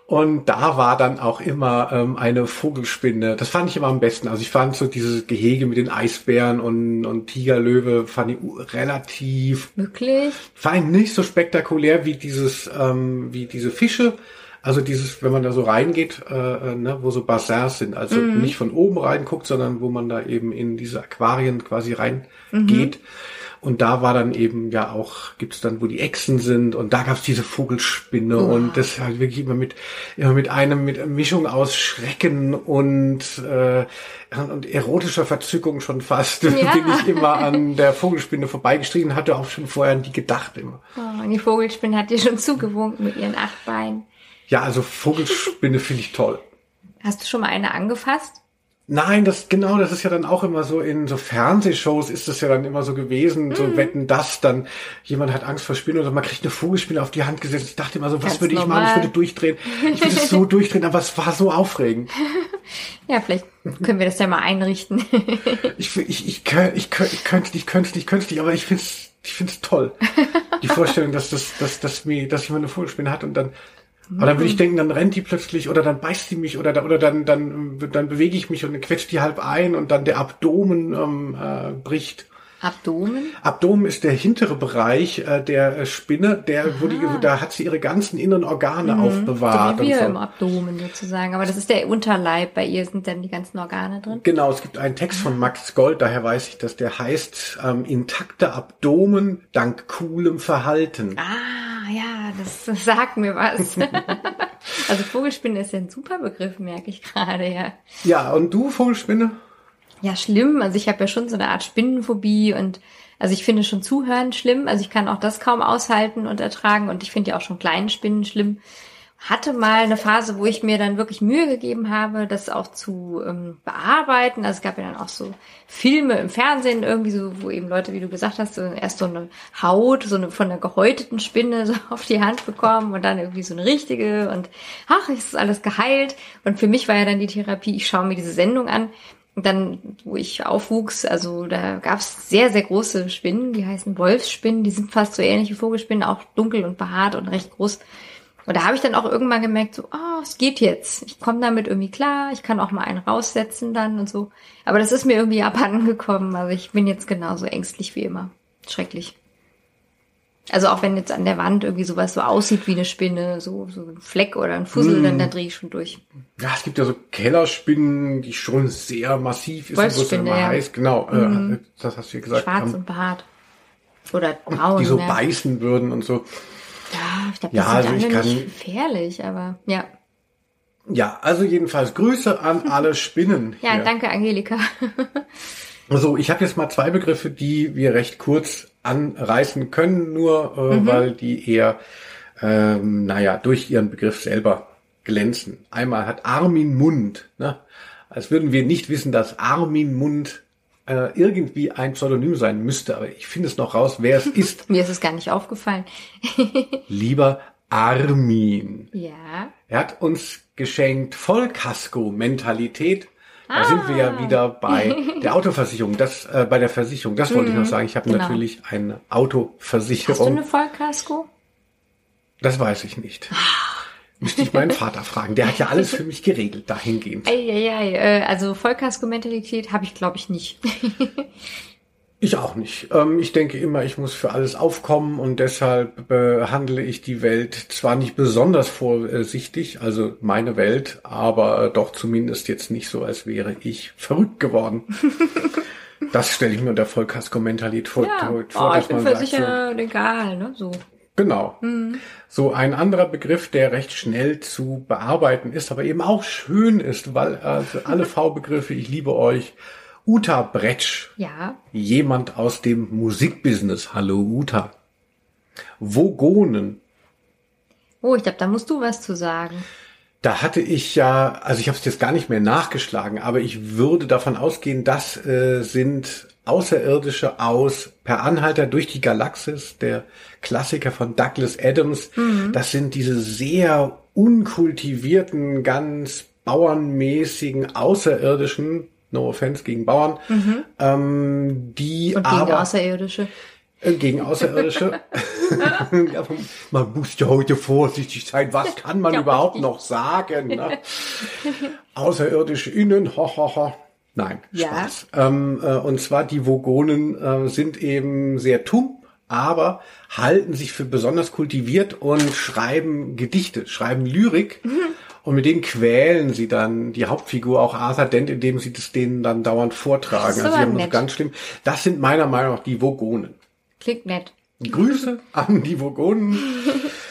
Und da war dann auch immer ähm, eine Vogelspinne. Das fand ich immer am besten. Also ich fand so dieses Gehege mit den Eisbären und, und Tigerlöwe fand ich relativ, Wirklich? fand ich nicht so spektakulär wie dieses, ähm, wie diese Fische. Also dieses, wenn man da so reingeht, äh, äh, ne, wo so Bassins sind, also nicht von oben reinguckt, sondern wo man da eben in diese Aquarien quasi reingeht. Und da war dann eben ja auch, gibt's dann, wo die Echsen sind und da gab's diese Vogelspinne und das halt wirklich immer mit, immer mit einem, mit einer Mischung aus Schrecken und, äh, und erotischer Verzückung schon fast, Ja. bin ich immer an der Vogelspinne vorbeigestrichen, hatte auch schon vorher an die gedacht immer. Oh, und die Vogelspinne hat dir schon zugewunken mit ihren acht Beinen. Ja, also Vogelspinne finde ich toll. Hast du schon mal eine angefasst? Nein, das genau, das ist ja dann auch immer so in so Fernsehshows ist das ja dann immer so gewesen, Mhm. so wetten das dann jemand hat Angst vor Spinnen oder man kriegt eine Vogelspinne auf die Hand gesetzt. Ich dachte immer so, was Ganz würde ich machen? Ich normal. würde durchdrehen. Ich würde es so durchdrehen, aber es war so aufregend. Ja, vielleicht können wir das ja mal einrichten. Ich ich ich kö- ich kö- ich könnte nicht, könnte nicht, könnte nicht, aber ich find's ich find's toll. Die Vorstellung, dass das dass dass mir dass jemand eine Vogelspinne hat und dann aber dann würde ich denken, dann rennt die plötzlich oder dann beißt die mich oder da- oder dann dann dann bewege ich mich und dann quetscht die halb ein und dann der Abdomen ähm, äh, bricht. Abdomen? Abdomen ist der hintere Bereich äh, der äh, Spinne, der wo die da hat sie ihre ganzen inneren Organe aufbewahrt. so wie und wir so. im Abdomen sozusagen. Aber das ist der Unterleib. Bei ihr sind dann die ganzen Organe drin. Genau, es gibt einen Text von Max Gold, daher weiß ich, dass der heißt ähm, intakte Abdomen dank coolem Verhalten. Ah, ja, das, sagt mir was. also Vogelspinne ist ja ein super Begriff, merke ich gerade, ja. Ja, und du Vogelspinne? Ja, schlimm. Also ich habe ja schon so eine Art Spinnenphobie und Also ich finde schon Zuhören schlimm. Also ich kann auch das kaum aushalten und ertragen. Und ich finde ja auch schon kleine Spinnen schlimm hatte mal eine Phase, wo ich mir dann wirklich Mühe gegeben habe, das auch zu ähm, bearbeiten. Also es gab ja dann auch so Filme im Fernsehen irgendwie so, wo eben Leute, wie du gesagt hast, so erst so eine Haut, so eine von einer gehäuteten Spinne so auf die Hand bekommen und dann irgendwie so eine richtige und ach, ist alles geheilt. Und für mich war ja dann die Therapie, ich schaue mir diese Sendung an. Und dann, wo ich aufwuchs, also da gab es sehr, sehr große Spinnen, die heißen Wolfsspinnen, die sind fast so ähnlich wie Vogelspinnen, auch dunkel und behaart und recht groß. Und da habe ich dann auch irgendwann gemerkt, so, oh, es geht jetzt. Ich komme damit irgendwie klar. Ich kann auch mal einen raussetzen dann und so. Aber das ist mir irgendwie abhanden gekommen. Also ich bin jetzt genauso ängstlich wie immer. Schrecklich. Also auch wenn jetzt an der Wand irgendwie sowas so aussieht wie eine Spinne, so, so ein Fleck oder ein Fussel, mm. dann, dann drehe ich schon durch. Ja, es gibt ja so Kellerspinnen, die schon sehr massiv ist, wo es immer ja. heiß. Genau, äh, das hast du ja gesagt. Schwarz und behaart. Oder braun. Die so ja. beißen würden und so. Ja, ich glaube, das ja, also ich kann, nicht gefährlich, aber ja. Ja, also jedenfalls Grüße an alle Spinnen. ja, hier. danke, Angelika. also ich habe jetzt mal zwei Begriffe, die wir recht kurz anreißen können, nur äh, mhm. weil die eher, ähm, naja, durch ihren Begriff selber glänzen. Einmal hat Armin Mund, ne? als würden wir nicht wissen, dass Armin Mund äh, irgendwie ein Pseudonym sein müsste, aber ich finde es noch raus, wer es ist. Mir ist es gar nicht aufgefallen. Lieber Armin. Ja. Er hat uns geschenkt Vollkasko-Mentalität. Da ah. sind wir ja ah. wieder bei der Autoversicherung, das äh, bei der Versicherung. Das wollte mm, ich noch mhm. sagen. Ich habe genau. natürlich eine Autoversicherung. Hast du eine Vollkasko? Das weiß ich nicht. Müsste ich meinen Vater fragen. Der hat ja alles für mich geregelt, dahingehend. Eieiei, äh, also Vollkasko-Mentalität habe ich, glaube ich, nicht. ich auch nicht. Ähm, ich denke immer, ich muss für alles aufkommen und deshalb behandle ich die Welt zwar nicht besonders vorsichtig, also meine Welt, aber doch zumindest jetzt nicht so, als wäre ich verrückt geworden. das stelle ich mir unter Vollkasko-Mentalität vor. Ja. vor oh, ich bin versichert, so, egal, ne? So. Genau. Mhm. So ein anderer Begriff, der recht schnell zu bearbeiten ist, aber eben auch schön ist, weil also alle V-Begriffe, ich liebe euch. Uta Bretsch. Ja. Jemand aus dem Musikbusiness. Hallo Uta. Vogonen. Oh, ich glaube, da musst du was zu sagen. Da hatte ich ja, also ich habe es jetzt gar nicht mehr nachgeschlagen, aber ich würde davon ausgehen, das äh, sind Außerirdische aus Per Anhalter durch die Galaxis, der Klassiker von Douglas Adams. Mhm. Das sind diese sehr unkultivierten, ganz bauernmäßigen Außerirdischen, no offense gegen Bauern, mhm. ähm, die Und gegen aber Außerirdische. Äh, gegen Außerirdische. man muss ja heute vorsichtig sein. Was kann man ja, überhaupt richtig. noch sagen? Ne? Außerirdische innen, ha, ha, ha. Nein, ja. Spaß. Ähm, äh, und zwar die Vogonen äh, sind eben sehr tump, aber halten sich für besonders kultiviert und schreiben Gedichte, schreiben Lyrik. Mhm. Und mit denen quälen sie dann die Hauptfigur, auch Arthur Dent, indem sie das denen dann dauernd vortragen. Also sie haben das ganz schlimm. Das sind meiner Meinung nach die Vogonen. Klingt nett. Grüße an die Vogonen.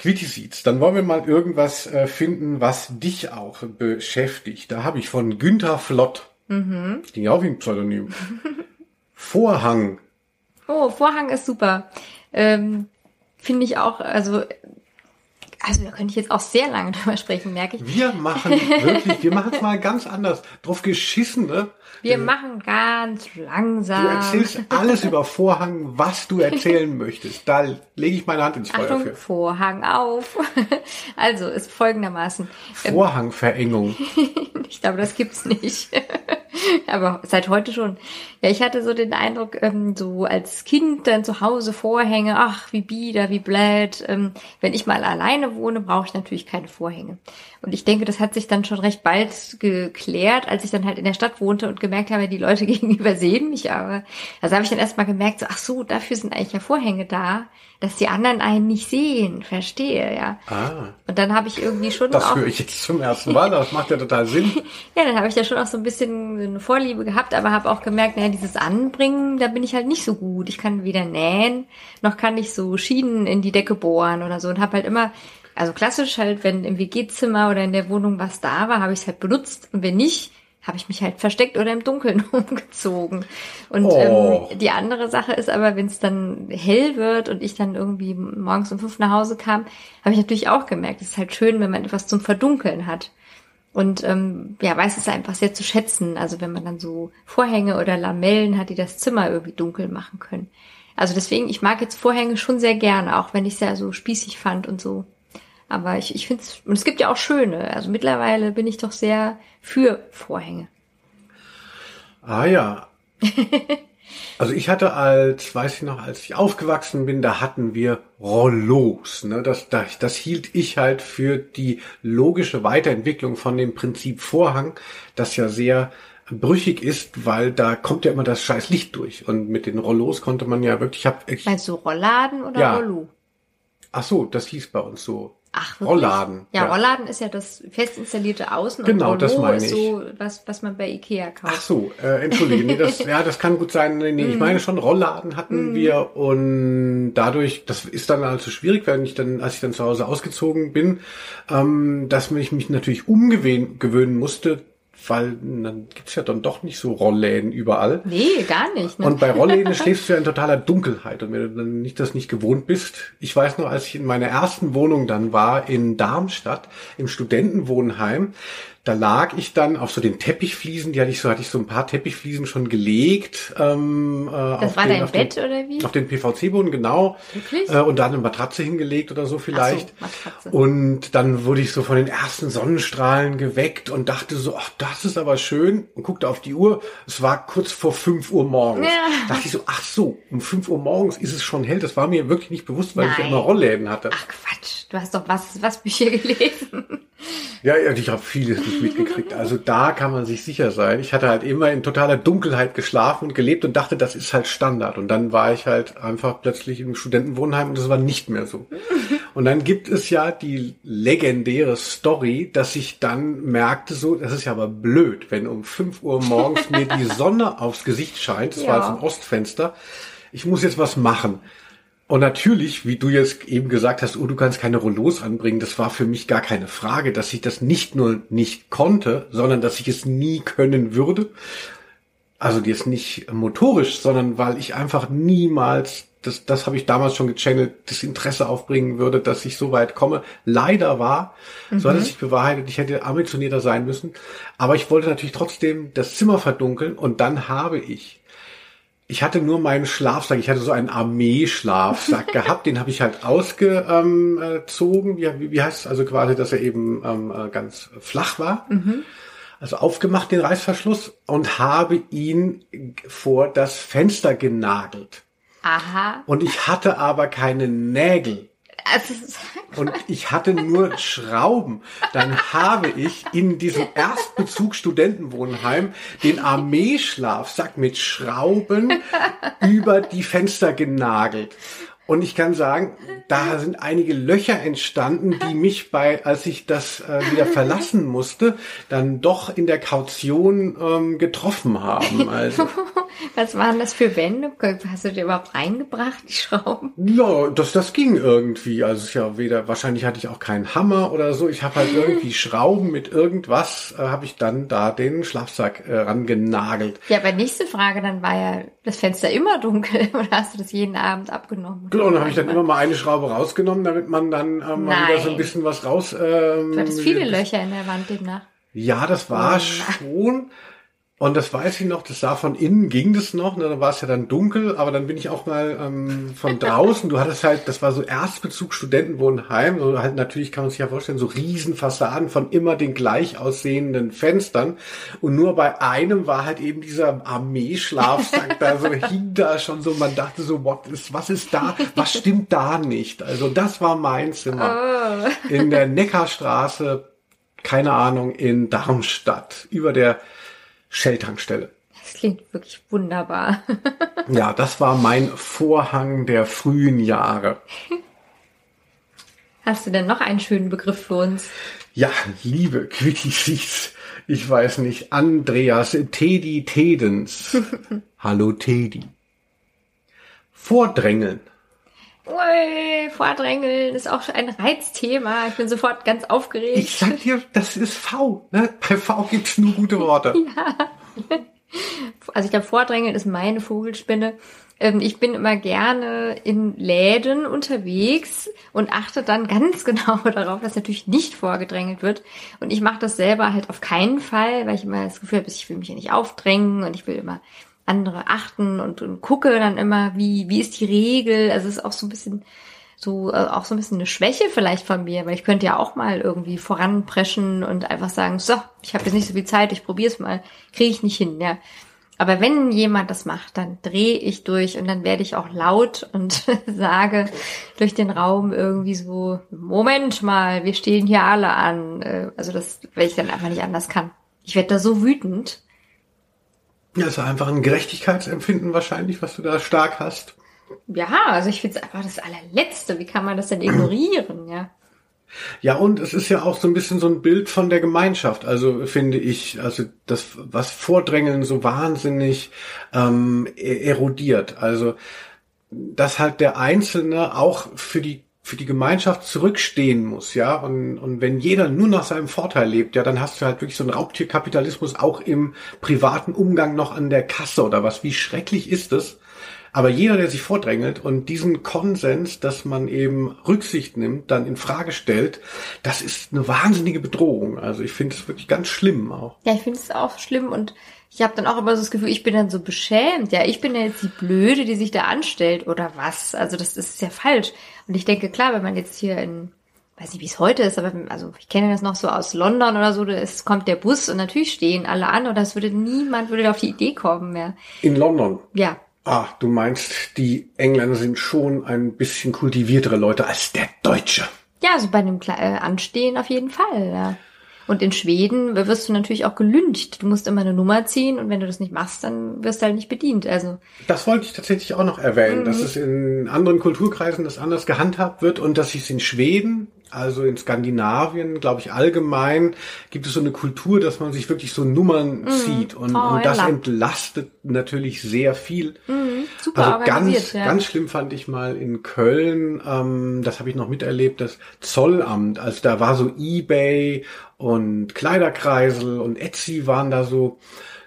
Quitisiz, dann wollen wir mal irgendwas äh, finden, was dich auch beschäftigt. Da habe ich von Günther Flott Mhm. Ging auch wie ein Pseudonym. Vorhang. Oh, Vorhang ist super. Ähm, Finde ich auch, also also da könnte ich jetzt auch sehr lange drüber sprechen, merke ich. Wir machen wirklich, wir machen es mal ganz anders. Drauf geschissen, ne? Wir äh, machen ganz langsam. Du erzählst alles über Vorhang, was du erzählen möchtest. Da lege ich meine Hand ins Feuer Achtung, für. Vorhang auf. Also ist folgendermaßen. Ähm, Vorhangverengung. ich glaube, das gibt's nicht. Aber seit heute schon. Ja, ich hatte so den Eindruck, ähm, so als Kind dann zu Hause Vorhänge, ach, wie bieder, wie blöd. Ähm, wenn ich mal alleine wohne, brauche ich natürlich keine Vorhänge. Und ich denke, das hat sich dann schon recht bald geklärt, als ich dann halt in der Stadt wohnte und gemerkt habe, die Leute gegenüber sehen mich aber. Also habe ich dann erstmal gemerkt, so, ach so, dafür sind eigentlich ja Vorhänge da, dass die anderen einen nicht sehen. Verstehe, ja. Ah. Und dann habe ich irgendwie schon. Das höre ich jetzt zum ersten Mal, das macht ja total Sinn. ja, dann habe ich ja schon auch so ein bisschen eine Vorliebe gehabt, aber habe auch gemerkt, naja, dieses Anbringen, da bin ich halt nicht so gut. Ich kann weder nähen, noch kann ich so Schienen in die Decke bohren oder so und habe halt immer also klassisch halt, wenn im WG-Zimmer oder in der Wohnung was da war, habe ich es halt benutzt und wenn nicht, habe ich mich halt versteckt oder im Dunkeln umgezogen. Und Oh. ähm, die andere Sache ist aber, wenn es dann hell wird und ich dann irgendwie morgens um fünf nach Hause kam, habe ich natürlich auch gemerkt, es ist halt schön, wenn man etwas zum Verdunkeln hat. Und ähm, ja, weiß es einfach sehr zu schätzen. Also wenn man dann so Vorhänge oder Lamellen hat, die das Zimmer irgendwie dunkel machen können. Also deswegen, ich mag jetzt Vorhänge schon sehr gerne, auch wenn ich es ja so spießig fand und so. Aber ich, ich finde es, und es gibt ja auch schöne. Also mittlerweile bin ich doch sehr für Vorhänge. Ah ja. Also ich hatte als, weiß ich noch, als ich aufgewachsen bin, da hatten wir Rollos. Ne? Das, das, das hielt ich halt für die logische Weiterentwicklung von dem Prinzip Vorhang, das ja sehr brüchig ist, weil da kommt ja immer das scheiß Licht durch. Und mit den Rollos konnte man ja wirklich, ich hab, ich, Meinst du Rollladen oder Ja. Rollo? ach so, das hieß bei uns so. Ach, wirklich? Rollladen, Ja, ja. Rollladen ist ja das fest installierte Außen Genau, und das Rollo meine ist ich. so was, was man bei Ikea kauft. Ach so, äh, entschuldige, nee, das, ja, das kann gut sein. Nee, nee, ich meine schon, Rollladen hatten wir und dadurch, das ist dann also schwierig, wenn ich dann, als ich dann zu Hause ausgezogen bin, ähm, dass ich mich natürlich umgewöhnen gewöhnen musste, weil dann gibt's ja dann doch nicht so Rollläden überall. Nee, gar nicht. Ne? Und bei Rollläden schläfst du ja in totaler Dunkelheit. Und wenn du dann nicht das nicht gewohnt bist, ich weiß noch, als ich in meiner ersten Wohnung dann war in Darmstadt im Studentenwohnheim, da lag ich dann auf so den Teppichfliesen, die hatte ich so, hatte ich so ein paar Teppichfliesen schon gelegt. Ähm, äh, das auf war den, dein auf den- Bett oder wie? Auf den PVC-Boden, genau. Wirklich? Äh, und da eine Matratze hingelegt oder so vielleicht. Matratze. Und dann wurde ich so von den ersten Sonnenstrahlen geweckt und dachte so, ach, das ist aber schön. Und guckte auf die Uhr. Es war kurz vor 5 Uhr morgens. Ja. Dachte ich so, ach so, um 5 Uhr morgens ist es schon hell. Das war mir wirklich nicht bewusst, weil ich ja Nein. immer Rollläden hatte. Ach Quatsch, du hast doch was, was Bücher gelesen. Ja, ja, ich habe vieles nicht mitgekriegt. Also da kann man sich sicher sein. Ich hatte halt immer in totaler Dunkelheit geschlafen und gelebt und dachte, das ist halt Standard. Und dann war ich halt einfach plötzlich im Studentenwohnheim und das war nicht mehr so. Und dann gibt es ja die legendäre Story, dass ich dann merkte, so, das ist ja aber blöd, wenn um 5 Uhr morgens mir die Sonne aufs Gesicht scheint. Das war Ja. jetzt im Ostfenster. Ich muss jetzt was machen. Und natürlich, wie du jetzt eben gesagt hast, oh, du kannst keine Rollos anbringen, das war für mich gar keine Frage, dass ich das nicht nur nicht konnte, sondern dass ich es nie können würde. Also jetzt nicht motorisch, sondern weil ich einfach niemals, das, das habe ich damals schon gechannelt, das Interesse aufbringen würde, dass ich so weit komme. Leider war, so hat es sich bewahrheitet, ich hätte ambitionierter sein müssen. Aber ich wollte natürlich trotzdem das Zimmer verdunkeln und dann habe ich ich hatte nur meinen Schlafsack, ich hatte so einen Armeeschlafsack gehabt, den habe ich halt ausgezogen, wie, wie, wie heißt es, also quasi, dass er eben ähm, äh, ganz flach war. Also aufgemacht, den Reißverschluss, und habe ihn vor das Fenster genagelt. Aha. Und ich hatte aber keine Nägel. Also, Und ich hatte nur Schrauben. Dann habe ich in diesem Erstbezug Studentenwohnheim den Armeeschlafsack mit Schrauben über die Fenster genagelt. Und ich kann sagen, da sind einige Löcher entstanden, die mich bei, als ich das äh, wieder verlassen musste, dann doch in der Kaution ähm, getroffen haben. Also was waren das für Wände? Hast du die überhaupt reingebracht, die Schrauben? Ja, das, das ging irgendwie. Also ist ja weder, wahrscheinlich hatte ich auch keinen Hammer oder so. Ich habe halt irgendwie Schrauben mit irgendwas, äh, habe ich dann da den Schlafsack äh, rangenagelt. Ja, aber nächste Frage, dann war ja das Fenster immer dunkel oder hast du das jeden Abend abgenommen? Genau, und dann habe ich dann immer mal eine Schraube rausgenommen, damit man dann ähm, mal wieder so ein bisschen was raus. Ähm, Du hattest viele Löcher in der Wand demnach. Ja, das war Oh schon. Und das weiß ich noch, das sah von innen, ging das noch, ne, dann war es ja dann dunkel, aber dann bin ich auch mal ähm, von draußen, du hattest halt, das war so Erstbezug Studentenwohnheim, so halt natürlich kann man sich ja vorstellen, so Riesenfassaden von immer den gleich aussehenden Fenstern und nur bei einem war halt eben dieser Armeeschlafsack da so hing da schon so, man dachte so, what ist, was ist da, was stimmt da nicht? Also das war mein Zimmer Oh. in der Neckarstraße, keine Ahnung, in Darmstadt, über der Shell-Tankstelle. Das klingt wirklich wunderbar. Ja, das war mein Vorhang der frühen Jahre. Hast du denn noch einen schönen Begriff für uns? Ja, liebe Quickies, ich weiß nicht, Andreas Teddy Tedens. Hallo Teddy. Vordrängeln. Ui, Vordrängeln ist auch ein Reizthema. Ich bin sofort ganz aufgeregt. Ich sag dir, das ist V. Ne? Bei V gibt's nur gute Worte. ja. Also ich glaube, Vordrängeln ist meine Vogelspinne. Ähm, ich bin immer gerne in Läden unterwegs und achte dann ganz genau darauf, dass natürlich nicht vorgedrängelt wird. Und ich mache das selber halt auf keinen Fall, weil ich immer das Gefühl habe, ich will mich ja nicht aufdrängen und ich will immer andere achten und, und gucke dann immer, wie, wie ist die Regel. Also es ist auch so ein bisschen so äh, auch so ein bisschen eine Schwäche vielleicht von mir, weil ich könnte ja auch mal irgendwie voranpreschen und einfach sagen, so, ich habe jetzt nicht so viel Zeit, ich probiere es mal, kriege ich nicht hin, ja. Aber wenn jemand das macht, dann drehe ich durch und dann werde ich auch laut und sage durch den Raum irgendwie so, Moment mal, wir stehen hier alle an. Äh, also das, weil ich dann einfach nicht anders kann. Ich werde da so wütend. Ja, ist einfach ein Gerechtigkeitsempfinden wahrscheinlich, was du da stark hast. Ja, also ich finde es einfach das allerletzte. Wie kann man das denn ignorieren, ja? Ja, und es ist ja auch so ein bisschen so ein Bild von der Gemeinschaft. Also finde ich, also das, was Vordrängeln so wahnsinnig ähm, e-, erodiert. Also dass halt der Einzelne auch für die für die Gemeinschaft zurückstehen muss, ja, und, und wenn jeder nur nach seinem Vorteil lebt, ja, dann hast du halt wirklich so einen Raubtierkapitalismus auch im privaten Umgang noch an der Kasse oder was. Wie schrecklich ist es? Aber jeder, der sich vordrängelt und diesen Konsens, dass man eben Rücksicht nimmt, dann in Frage stellt, das ist eine wahnsinnige Bedrohung. Also ich finde es wirklich ganz schlimm auch. Ja, ich finde es auch schlimm und ich habe dann auch immer so das Gefühl, ich bin dann so beschämt. Ja, ich bin ja jetzt die Blöde, die sich da anstellt oder was. Also das ist ja falsch. Und ich denke, klar, wenn man jetzt hier in weiß nicht, wie es heute ist, aber also ich kenne das noch so aus London oder so, es kommt der Bus und natürlich stehen alle an oder es würde niemand würde auf die Idee kommen mehr. In London? Ja. Ah, du meinst, die Engländer sind schon ein bisschen kultiviertere Leute als der Deutsche. Ja, also bei einem Kle äh, Anstehen auf jeden Fall, ja. Und in Schweden wirst du natürlich auch gelüncht. Du musst immer eine Nummer ziehen und wenn du das nicht machst, dann wirst du halt nicht bedient. Also das wollte ich tatsächlich auch noch erwähnen, mhm. dass es in anderen Kulturkreisen das anders gehandhabt wird und dass es in Schweden also in Skandinavien, glaube ich, allgemein gibt es so eine Kultur, dass man sich wirklich so Nummern mhm. zieht und, oh, und das ja. entlastet natürlich sehr viel. Mhm. Super also ganz, ja. ganz schlimm fand ich mal in Köln, ähm, das habe ich noch miterlebt, das Zollamt, also da war so eBay und Kleiderkreisel und Etsy waren da so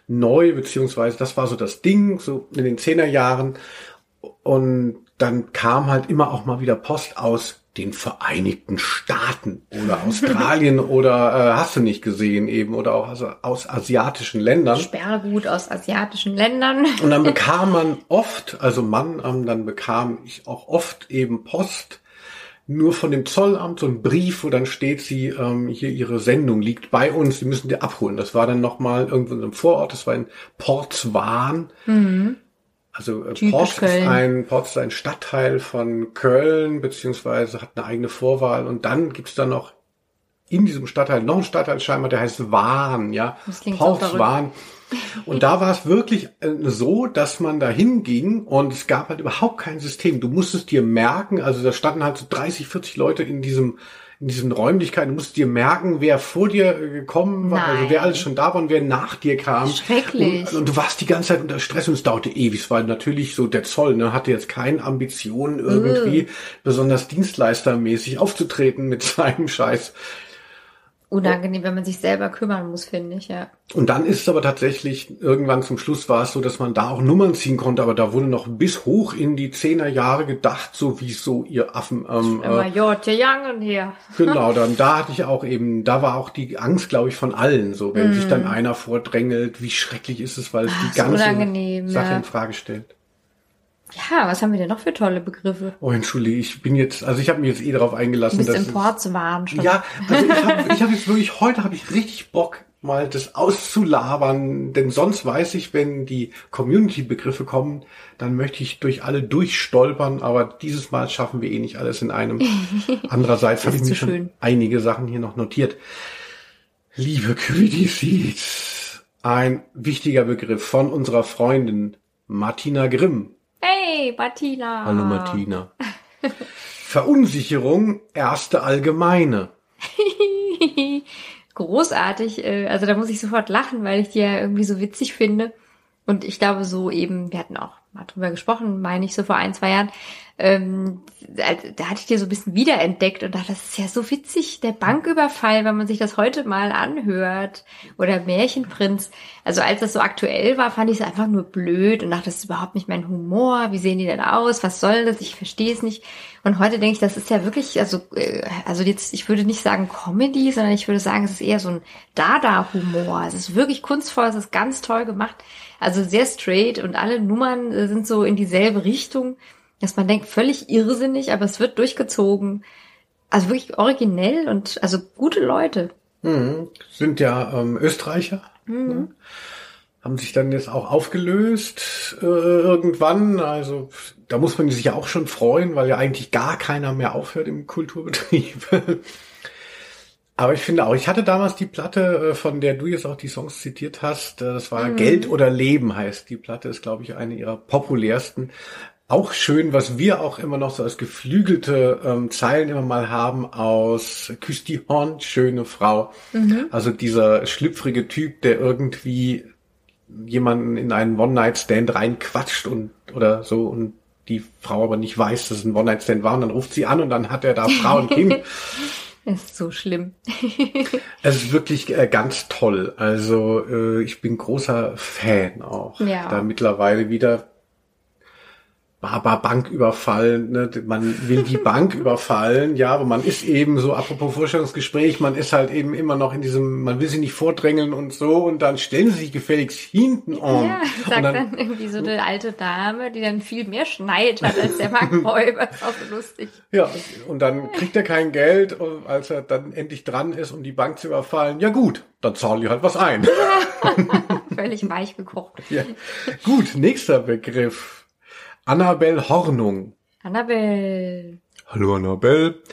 neu, beziehungsweise das war so das Ding, so in den Zehnerjahren und dann kam halt immer auch mal wieder Post aus den Vereinigten Staaten oder Australien oder äh, hast du nicht gesehen eben oder auch also aus asiatischen Ländern. Sperrgut aus asiatischen Ländern. Und dann bekam man oft, also Mann, ähm, dann bekam ich auch oft eben Post nur von dem Zollamt so ein Brief, wo dann steht, sie ähm, hier ihre Sendung liegt bei uns, sie müssen die abholen. Das war dann nochmal irgendwo in einem Vorort, das war in Portswan. Mhm. Also äh, Port ist, ein, Port ist ein Stadtteil von Köln, beziehungsweise hat eine eigene Vorwahl. Und dann gibt's da noch in diesem Stadtteil noch einen Stadtteil scheinbar, der heißt Wahn, ja. Port Wahn. Und da war es wirklich äh, so, dass man da hinging und es gab halt überhaupt kein System. Du musstest dir merken, also da standen halt so 30, 40 Leute in diesem in diesen Räumlichkeiten, du musst dir merken, wer vor dir äh, gekommen war, Nein. also wer alles schon da war und wer nach dir kam. Schrecklich. Und, und, du warst die ganze Zeit unter Stress und es dauerte ewig. War natürlich so, der Zoll ne, hatte jetzt keine Ambitionen irgendwie uh. besonders dienstleistermäßig aufzutreten mit seinem Scheiß unangenehm, wenn man sich selber kümmern muss, finde ich, ja. Und dann ist es aber tatsächlich, irgendwann zum Schluss war es so, dass man da auch Nummern ziehen konnte, aber da wurde noch bis hoch in die Zehnerjahre gedacht, so wie so ihr Affen. Ähm, Immer äh, Young hier. Genau, dann da hatte ich auch eben, da war auch die Angst, glaube ich, von allen, so wenn mm. sich dann einer vordrängelt, wie schrecklich ist es, weil es die ganze Sache in Frage stellt. Ja, was haben wir denn noch für tolle Begriffe? Oh, entschuldige, ich bin jetzt, also ich habe mir jetzt eh darauf eingelassen. Du bist dass Import zu warnen schon. Ja, also ich habe ich hab jetzt wirklich, heute habe ich richtig Bock, mal das auszulabern, denn sonst weiß ich, wenn die Community-Begriffe kommen, dann möchte ich durch alle durchstolpern, aber dieses Mal schaffen wir eh nicht alles in einem. Andererseits habe ich mir schon schön. einige Sachen hier noch notiert. Liebe Quiddies, ein wichtiger Begriff von unserer Freundin Martina Grimm Hey, Martina. Hallo Martina. Verunsicherung, erste allgemeine. Großartig. Äh, also da muss ich sofort lachen, weil ich die ja irgendwie so witzig finde. Und ich glaube so eben, wir hatten auch mal drüber gesprochen, meine ich so vor ein, zwei Jahren, ähm, da hatte ich dir so ein bisschen wiederentdeckt und dachte, das ist ja so witzig, der Banküberfall, wenn man sich das heute mal anhört oder Märchenprinz. Also als das so aktuell war, fand ich es einfach nur blöd und dachte, das ist überhaupt nicht mein Humor. Wie sehen die denn aus? Was soll das? Ich verstehe es nicht. Und heute denke ich, das ist ja wirklich, also, äh, also jetzt, ich würde nicht sagen Comedy, sondern ich würde sagen, es ist eher so ein Dada-Humor. Es ist wirklich kunstvoll, es ist ganz toll gemacht. Also sehr straight und alle Nummern sind so in dieselbe Richtung dass man denkt, völlig irrsinnig, aber es wird durchgezogen. Also wirklich originell und also gute Leute. Mhm. Sind ja ähm, Österreicher. Mhm. Ne? Haben sich dann jetzt auch aufgelöst äh, irgendwann. Also da muss man sich ja auch schon freuen, weil ja eigentlich gar keiner mehr aufhört im Kulturbetrieb. Aber ich finde auch, ich hatte damals die Platte, äh, von der du jetzt auch die Songs zitiert hast, äh, das war mhm. Geld oder Leben heißt die Platte, ist glaube ich eine ihrer populärsten auch schön, was wir auch immer noch so als geflügelte ähm, Zeilen immer mal haben aus Küss die Horn, schöne Frau. Mhm. Also dieser schlüpfrige Typ, der irgendwie jemanden in einen One-Night-Stand reinquatscht und oder so und die Frau aber nicht weiß, dass es ein One-Night-Stand war und dann ruft sie an und dann hat er da Frau und Kind. Es ist so schlimm. es ist wirklich äh, ganz toll. Also äh, ich bin großer Fan auch. Ja. Da mittlerweile wieder Baba Bank überfallen, ne? man will die Bank überfallen, ja, aber man ist eben so, apropos Vorstellungsgespräch, man ist halt eben immer noch in diesem, man will sie nicht vordrängeln und so und dann stellen sie sich gefälligst hinten um. Ja, sagt dann, dann, irgendwie so eine alte Dame, die dann viel mehr Schneid hat als der Bankräuber, ist auch so lustig. Ja, und dann kriegt er kein Geld, als er dann endlich dran ist, um die Bank zu überfallen. Ja gut, dann zahle ich halt was ein. Ja. Völlig weich gekocht. Ja. Gut, nächster Begriff. Annabel Hornung. Annabel. Hallo Annabel.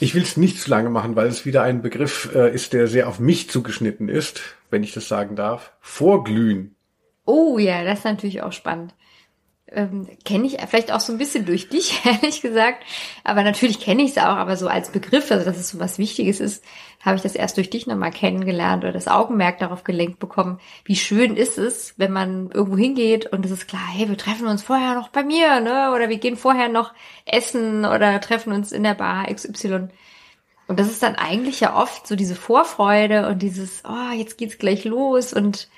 Ich will es nicht zu lange machen, weil es wieder ein Begriff äh, ist, der sehr auf mich zugeschnitten ist, wenn ich das sagen darf. Vorglühen. Oh ja, das ist natürlich auch spannend ähm, kenne ich vielleicht auch so ein bisschen durch dich, ehrlich gesagt. Aber natürlich kenne ich es auch, aber so als Begriff, also dass es so was Wichtiges ist, habe ich das erst durch dich nochmal kennengelernt oder das Augenmerk darauf gelenkt bekommen, wie schön ist es, wenn man irgendwo hingeht und es ist klar, hey, wir treffen uns vorher noch bei mir, ne? Oder wir gehen vorher noch essen oder treffen uns in der Bar XY. Und das ist dann eigentlich ja oft so diese Vorfreude und dieses, oh, jetzt geht's gleich los und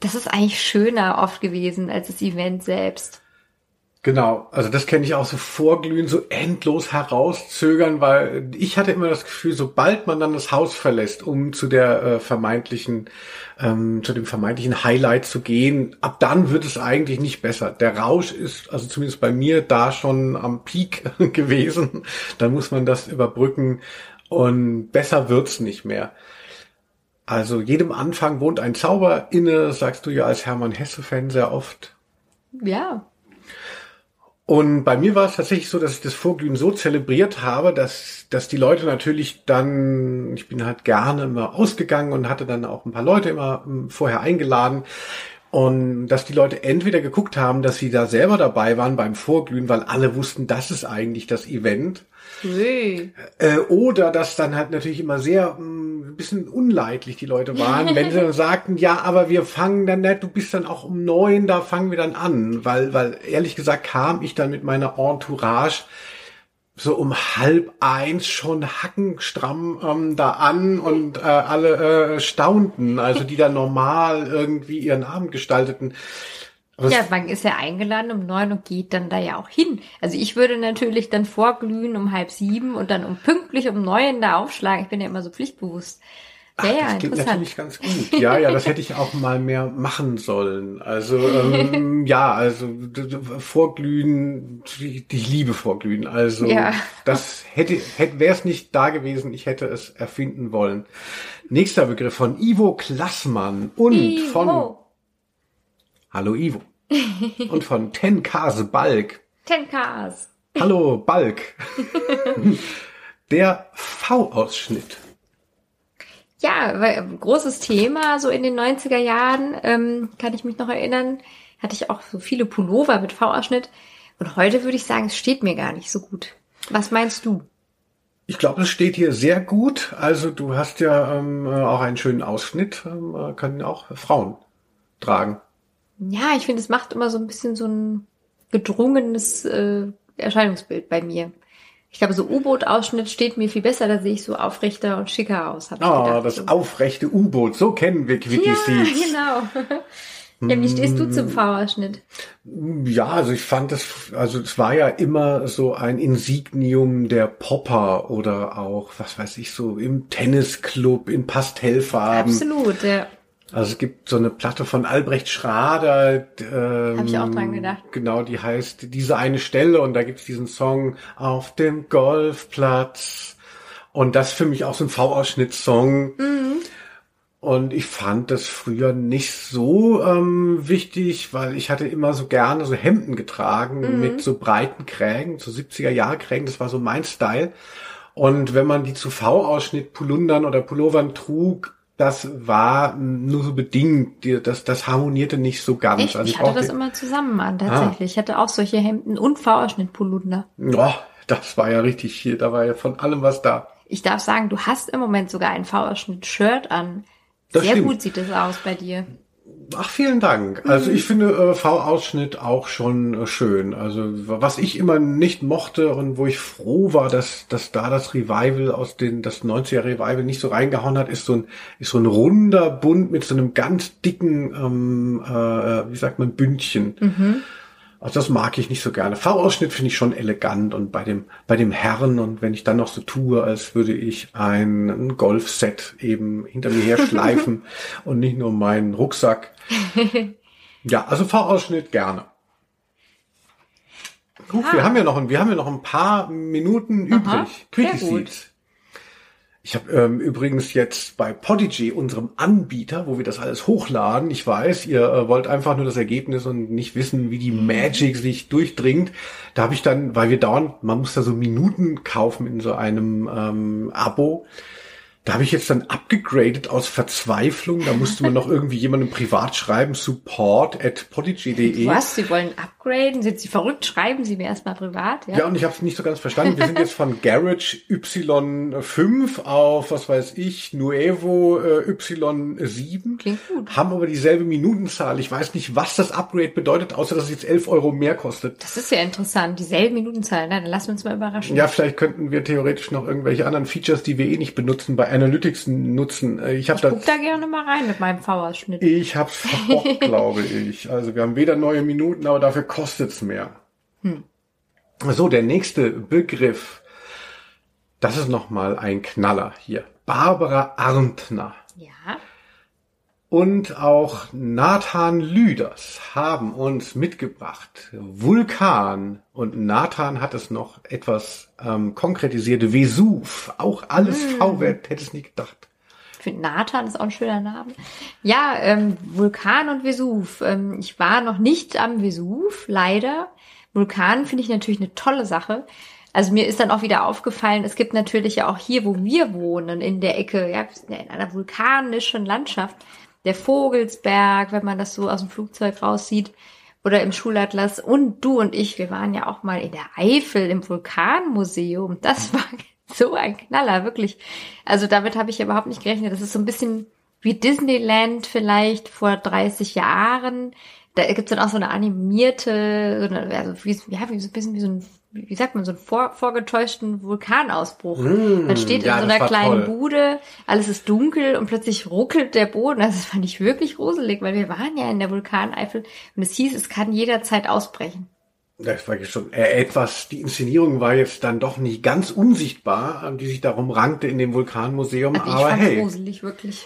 das ist eigentlich schöner oft gewesen als das Event selbst. Genau, also das kenne ich auch so vorglühen, so endlos herauszögern, weil ich hatte immer das Gefühl, sobald man dann das Haus verlässt, um zu der äh, vermeintlichen, ähm, zu dem vermeintlichen Highlight zu gehen, ab dann wird es eigentlich nicht besser. Der Rausch ist, also zumindest bei mir, da schon am Peak gewesen. Dann muss man das überbrücken und besser wird's nicht mehr. Also jedem Anfang wohnt ein Zauber inne, sagst du ja als Hermann Hesse-Fan sehr oft. Ja, und bei mir war es tatsächlich so, dass ich das Vorglühen so zelebriert habe, dass, dass die Leute natürlich dann, ich bin halt gerne immer ausgegangen und hatte dann auch ein paar Leute immer hm, vorher eingeladen. Und dass die Leute entweder geguckt haben, dass sie da selber dabei waren beim Vorglühen, weil alle wussten, das ist eigentlich das Event. Hey. Äh, oder dass dann halt natürlich immer sehr mh, ein bisschen unleidlich die Leute waren, wenn sie dann sagten, ja, aber wir fangen dann nicht, du bist dann auch um neun, da fangen wir dann an. Weil, weil ehrlich gesagt kam ich dann mit meiner Entourage so um halb eins schon hackenstramm ähm, da an und äh, alle äh, staunten, also die da normal irgendwie ihren Abend gestalteten. Aber ja, man ist ja eingeladen um neun und geht dann da ja auch hin. Also ich würde natürlich dann vorglühen um halb sieben und dann um pünktlich um neun da aufschlagen. Ich bin ja immer so pflichtbewusst. Ach, ja, das klingt natürlich ganz gut. Ja, ja, das hätte ich auch mal mehr machen sollen. Also ähm, ja, also Vorglühen, ich liebe Vorglühen. Also ja. das hätte, hätte wäre es nicht da gewesen, ich hätte es erfinden wollen. Nächster Begriff von Ivo Klassmann und Ivo. von Hallo Ivo. Und von Ten Cars Balk. Ten Cars. Hallo Balk. Der V-Ausschnitt. Ja, großes Thema, so in den 90er Jahren, ähm, kann ich mich noch erinnern, hatte ich auch so viele Pullover mit V-Ausschnitt. Und heute würde ich sagen, es steht mir gar nicht so gut. Was meinst du? Ich glaube, es steht hier sehr gut. Also du hast ja ähm, auch einen schönen Ausschnitt, ähm, können auch Frauen tragen. Ja, ich finde, es macht immer so ein bisschen so ein gedrungenes äh, Erscheinungsbild bei mir. Ich glaube, so U-Boot-Ausschnitt steht mir viel besser, da sehe ich so aufrechter und schicker aus. Ah, gedacht, das so. aufrechte U-Boot, so kennen wir Quickie Ja, Seeds. genau. Ja, wie stehst du zum V-Ausschnitt? Ja, also ich fand es, also es war ja immer so ein Insignium der Popper oder auch, was weiß ich, so im Tennisclub in Pastellfarben. Absolut, ja. Also es gibt so eine Platte von Albrecht Schrader. Ähm, Hab ich auch dran gedacht. Genau, die heißt Diese eine Stelle und da gibt's diesen Song Auf dem Golfplatz. Und das für mich auch so ein V-Ausschnitt-Song. Mhm. Und ich fand das früher nicht so ähm, wichtig, weil ich hatte immer so gerne so Hemden getragen Mhm. mit so breiten Krägen, so 70er Jahre Krägen, das war so mein Style. Und wenn man die zu V-Ausschnitt Pulundern oder Pullovern trug, das war nur so bedingt, das, das harmonierte nicht so ganz. Echt? Also ich hatte das immer zusammen an, tatsächlich. Ich hatte auch solche Hemden und V-Ausschnitt-Polunder. Oh, das war ja richtig hier, da war ja von allem was da. Ich darf sagen, du hast im Moment sogar ein V-Ausschnitt-Shirt an. Das Sehr stimmt. gut sieht es aus bei dir. Ach, vielen Dank. Also ich finde äh, V-Ausschnitt auch schon äh, schön. Also was ich immer nicht mochte und wo ich froh war, dass, dass da das Revival aus den, das 90er Revival nicht so reingehauen hat, ist so ein, ist so ein runder Bund mit so einem ganz dicken, ähm, äh, wie sagt man, Bündchen. Also das mag ich nicht so gerne. V-Ausschnitt finde ich schon elegant und bei dem, bei dem Herren und wenn ich dann noch so tue, als würde ich ein, ein Golfset eben hinter mir her schleifen und nicht nur meinen Rucksack. Ja, also V-Ausschnitt gerne. Gut, wir haben ja noch ein, wir haben ja noch ein paar Minuten Aha, übrig. Gut. Seeds. Ich habe ähm, übrigens jetzt bei Podigy, unserem Anbieter, wo wir das alles hochladen, ich weiß, ihr äh, wollt einfach nur das Ergebnis und nicht wissen, wie die Magic sich durchdringt. Da habe ich dann, weil wir dauernd, man muss da so Minuten kaufen in so einem ähm, Abo. Da habe ich jetzt dann abgegradet aus Verzweiflung. Da musste man noch irgendwie jemandem privat schreiben, support at podigy.de. Was? Sie wollen upgraden? Sind Sie verrückt? Schreiben Sie mir erstmal privat, ja? Ja, und ich habe es nicht so ganz verstanden. Wir sind jetzt von Garage Y5 auf, was weiß ich, Nuevo äh, Y7. Klingt gut. Haben aber dieselbe Minutenzahl. Ich weiß nicht, was das Upgrade bedeutet, außer dass es jetzt 11 Euro mehr kostet. Das ist ja interessant. Dieselben Minutenzahlen. Na, dann lassen wir uns mal überraschen. Ja, vielleicht könnten wir theoretisch noch irgendwelche anderen Features, die wir eh nicht benutzen, bei Analytics nutzen. Äh, Ich habe da Guck da gerne mal rein mit meinem V-Ausschnitt. Ich hab's verbockt, glaube ich. Also wir haben weder neue Minuten, aber dafür kostet's mehr. So, der nächste Begriff. Das ist nochmal ein Knaller hier. Barbara Arndtner Ja. und auch Nathan Lüders haben uns mitgebracht. Vulkan und Nathan hat es noch etwas ähm, konkretisiert. Vesuv, auch alles V-Wert, hätte es nie gedacht. Finde Nathan ist auch ein schöner Name. Ja, ähm, Vulkan und Vesuv. Ähm, ich war noch nicht am Vesuv, leider. Vulkan finde ich natürlich eine tolle Sache. Also mir ist dann auch wieder aufgefallen, es gibt natürlich ja auch hier, wo wir wohnen, in der Ecke, ja in einer vulkanischen Landschaft, der Vogelsberg, wenn man das so aus dem Flugzeug raussieht, oder im Schulatlas. Und du und ich, wir waren ja auch mal in der Eifel im Vulkanmuseum. Das war so ein Knaller, wirklich. Also damit habe ich überhaupt nicht gerechnet. Das ist so ein bisschen wie Disneyland vielleicht vor 30 Jahren. Da gibt's dann auch so eine animierte, so eine, also wie, ja, wie so ein bisschen wie so ein, wie sagt man, so einen vor, vorgetäuschten Vulkanausbruch. man steht Mm, ja, in so einer kleinen toll. Bude, alles ist dunkel und plötzlich ruckelt der Boden. Also Das fand ich wirklich gruselig, weil wir waren ja in der Vulkaneifel und es hieß, es kann jederzeit ausbrechen. Das war jetzt schon äh, etwas, die Inszenierung war jetzt dann doch nicht ganz unsichtbar, ähm, die sich darum rankte in dem Vulkanmuseum. Also aber hey, gruselig, wirklich.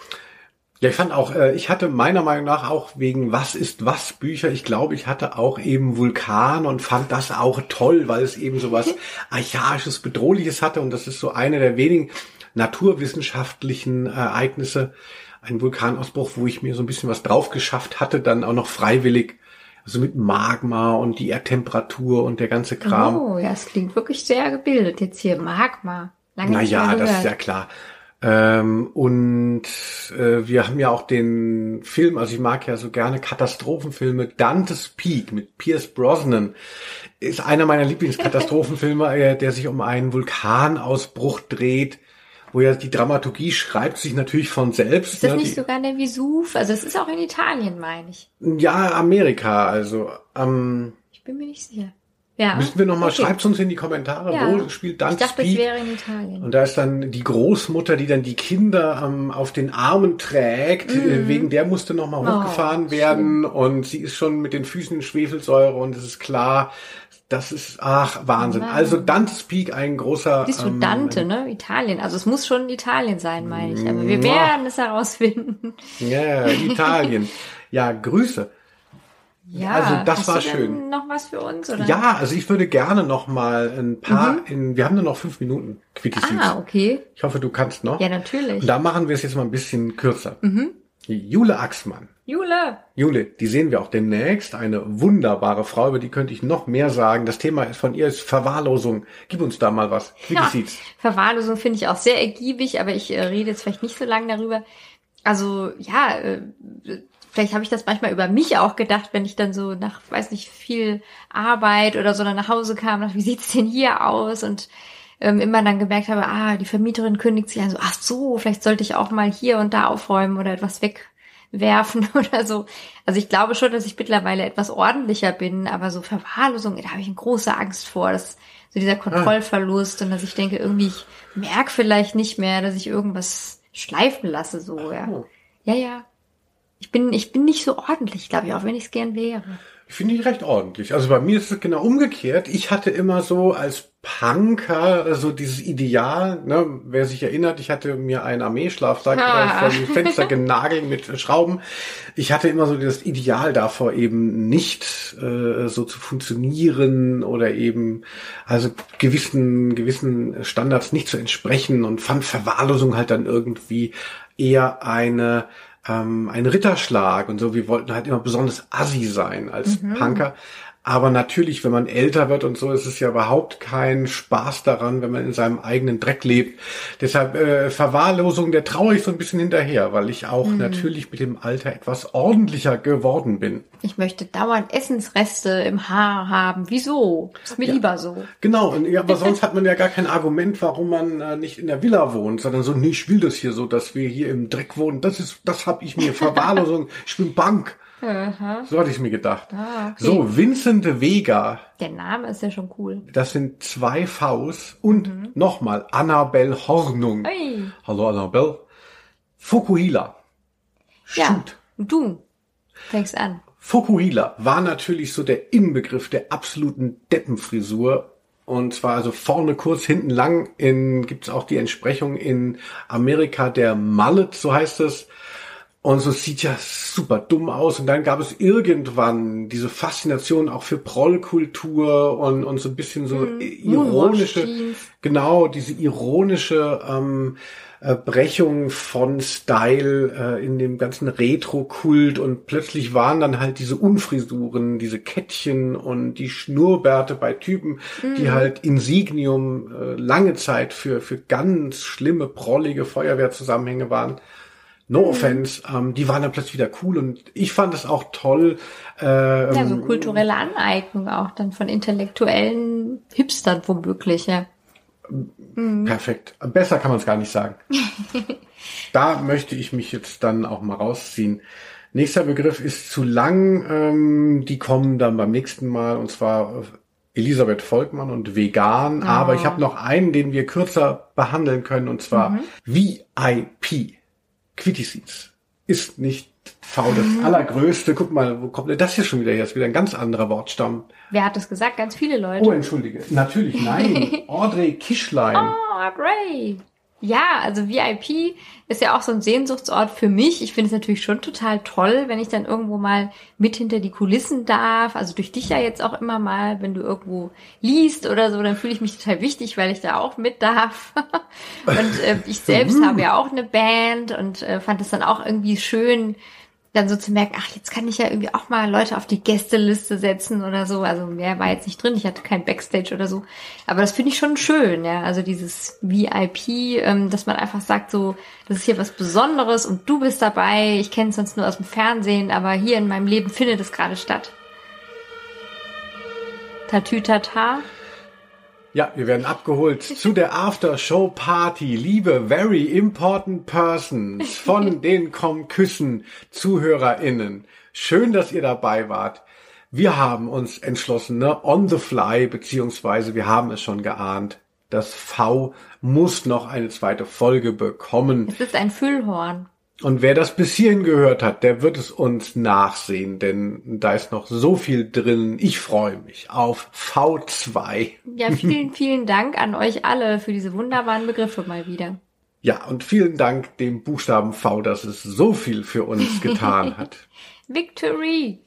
ja, ich fand auch, äh, ich hatte meiner Meinung nach auch wegen Was ist was Bücher, ich glaube, ich hatte auch eben Vulkan und fand das auch toll, weil es eben so was Archaisches, Bedrohliches hatte und das ist so eine der wenigen naturwissenschaftlichen Ereignisse, ein Vulkanausbruch, wo ich mir so ein bisschen was drauf geschafft hatte, dann auch noch freiwillig, also mit Magma und die Erdtemperatur und der ganze Kram. Oh, ja, es klingt wirklich sehr gebildet jetzt hier. Magma. Lange Naja, das ist ja klar. Ähm, und äh, wir haben ja auch den Film, also ich mag ja so gerne Katastrophenfilme, Dante's Peak mit Pierce Brosnan ist einer meiner Lieblingskatastrophenfilme, äh, der sich um einen Vulkanausbruch dreht wo ja die Dramaturgie schreibt sich natürlich von selbst. Ist das ne? nicht die, sogar der Vesuv? Also es ist auch in Italien, meine ich. Ja, Amerika, also ähm, Ich bin mir nicht sicher. Ja. müssen wir nochmal, Okay. schreibt uns in die Kommentare, Ja. wo spielt Ich Dante's dachte, es wäre in Italien. Und da ist dann die Großmutter, die dann die Kinder ähm, auf den Armen trägt. Äh, wegen der musste nochmal Mhm. Oh, hochgefahren werden. Und sie ist schon mit den Füßen in Schwefelsäure. Und es ist klar, das ist, ach, Wahnsinn. Wow. Also Dante's Peak, ein großer... Siehst du, ähm, Dante, ne? Italien. Also es muss schon Italien sein, meine ich. Aber wir werden es herausfinden. Ja, Italien. ja, Grüße. Ja, Also, das hast war du denn schön. noch was für uns? Oder? Ja, also ich würde gerne noch mal ein paar, in, wir haben nur noch fünf Minuten, Quickie Mhm. Ah, okay. Ich hoffe, du kannst noch. Ja, natürlich. Und da machen wir es jetzt mal ein bisschen kürzer. Mhm. Jule Axmann. Jule. Jule, die sehen wir auch demnächst. Eine wunderbare Frau, über die könnte ich noch mehr sagen. Das Thema ist von ihr ist Verwahrlosung. Gib uns da mal was. Wie Ja, sieht's? Verwahrlosung finde ich auch sehr ergiebig, aber ich äh, rede jetzt vielleicht nicht so lange darüber. Also ja, äh, vielleicht habe ich das manchmal über mich auch gedacht, wenn ich dann so nach, weiß nicht, viel Arbeit oder so dann nach Hause kam, dachte, wie sieht's denn hier aus? Und ähm, immer dann gemerkt habe, ah, die Vermieterin kündigt sich an, so, ach so, vielleicht sollte ich auch mal hier und da aufräumen oder etwas wegwerfen oder so. Also ich glaube schon, dass ich mittlerweile etwas ordentlicher bin, aber so Verwahrlosung, da habe ich eine große Angst vor, dass so dieser Kontrollverlust und dass ich denke, irgendwie, ich merke vielleicht nicht mehr, dass ich irgendwas schleifen lasse, so, ja. Oh. Ja, ja. Ich bin, ich bin nicht so ordentlich, glaube ich, auch wenn ich es gern wäre. Ich finde die recht ordentlich. Also bei mir ist es genau umgekehrt. Ich hatte immer so als Punker so dieses Ideal, ne, wer sich erinnert, ich hatte mir einen Armeeschlafsack Ah. vor dem Fenster genagelt mit Schrauben. Ich hatte immer so das Ideal davor, eben nicht äh, so zu funktionieren oder eben also gewissen gewissen Standards nicht zu entsprechen und fand Verwahrlosung halt dann irgendwie eher eine ähm, ein Ritterschlag und so. Wir wollten halt immer besonders assi sein als Punker. Aber natürlich, wenn man älter wird und so, ist es ja überhaupt kein Spaß daran, wenn man in seinem eigenen Dreck lebt. Deshalb äh, Verwahrlosung, der traue ich so ein bisschen hinterher, weil ich auch natürlich mit dem Alter etwas ordentlicher geworden bin. Ich möchte dauernd Essensreste im Haar haben. Wieso? Ist mir lieber so. Genau, und, ja, aber sonst hat man ja gar kein Argument, warum man äh, nicht in der Villa wohnt, sondern so, nee, ich will das hier so, dass wir hier im Dreck wohnen. Das ist, das habe ich mir Verwahrlosung. ich bin Bank. So hatte ich mir gedacht. Ah, okay. So, Vincent de Vega, Der Name ist ja schon cool. das sind zwei Vs und nochmal Annabelle Hornung. Ui. Hallo Annabelle. Fukuhila. Ja. Shoot. Und du fängst an. Fukuhila war natürlich so der Inbegriff der absoluten Deppenfrisur. Und zwar also vorne kurz, hinten lang. In gibt's auch die Entsprechung in Amerika der Mullet, so heißt es. Und so sieht ja super dumm aus. Und dann gab es irgendwann diese Faszination auch für Prollkultur und, und so ein bisschen so ironische, Moonwash-Jeans. genau, diese ironische ähm, äh, Brechung von Style äh, in dem ganzen Retro-Kult und plötzlich waren dann halt diese Unfrisuren, diese Kettchen und die Schnurrbärte bei Typen, die halt Insignium äh, lange Zeit für, für ganz schlimme, prollige Feuerwehrzusammenhänge waren. No offense, ähm, die waren dann plötzlich wieder cool und ich fand es auch toll. Äh, Ja, so kulturelle Aneignung auch dann von intellektuellen Hipstern womöglich, ja. Perfekt. Besser kann man es gar nicht sagen. da möchte ich mich jetzt dann auch mal rausziehen. Nächster Begriff ist zu lang. Ähm, die kommen dann beim nächsten Mal und zwar Elisabeth Volkmann und vegan. Aber ich habe noch einen, den wir kürzer behandeln können und zwar VIP. Quitty Seeds. Ist nicht faul das allergrößte. Guck mal, wo kommt denn das hier schon wieder her? Das ist wieder ein ganz anderer Wortstamm. Wer hat das gesagt? Ganz viele Leute. Oh, entschuldige. Natürlich, nein. Audrey Kischlein. Oh, great. Ja, also VIP ist ja auch so ein Sehnsuchtsort für mich. Ich finde es natürlich schon total toll, wenn ich dann irgendwo mal mit hinter die Kulissen darf. Also durch dich ja jetzt auch immer mal, wenn du irgendwo liest oder so, dann fühle ich mich total wichtig, weil ich da auch mit darf. und äh, ich selbst habe ja auch eine Band und äh, fand es dann auch irgendwie schön, dann so zu merken, ach, jetzt kann ich ja irgendwie auch mal Leute auf die Gästeliste setzen oder so. Also mehr war jetzt nicht drin, ich hatte kein Backstage oder so. Aber das finde ich schon schön, ja. Also dieses VIP, ähm, dass man einfach sagt, so, das ist hier was Besonderes und du bist dabei. Ich kenne es sonst nur aus dem Fernsehen, aber hier in meinem Leben findet es gerade statt. Tatütata. Ja, wir werden abgeholt zu der After-Show-Party. Liebe very important persons von den Komm Küssen ZuhörerInnen. Schön, dass ihr dabei wart. Wir haben uns entschlossen, ne, on the fly, beziehungsweise wir haben es schon geahnt. Das V muss noch eine zweite Folge bekommen. Es ist ein Füllhorn. Und wer das bis hierhin gehört hat, der wird es uns nachsehen, denn da ist noch so viel drin. Ich freue mich auf V2. Ja, vielen, vielen Dank an euch alle für diese wunderbaren Begriffe mal wieder. Ja, und vielen Dank dem Buchstaben V, dass es so viel für uns getan hat. Victory!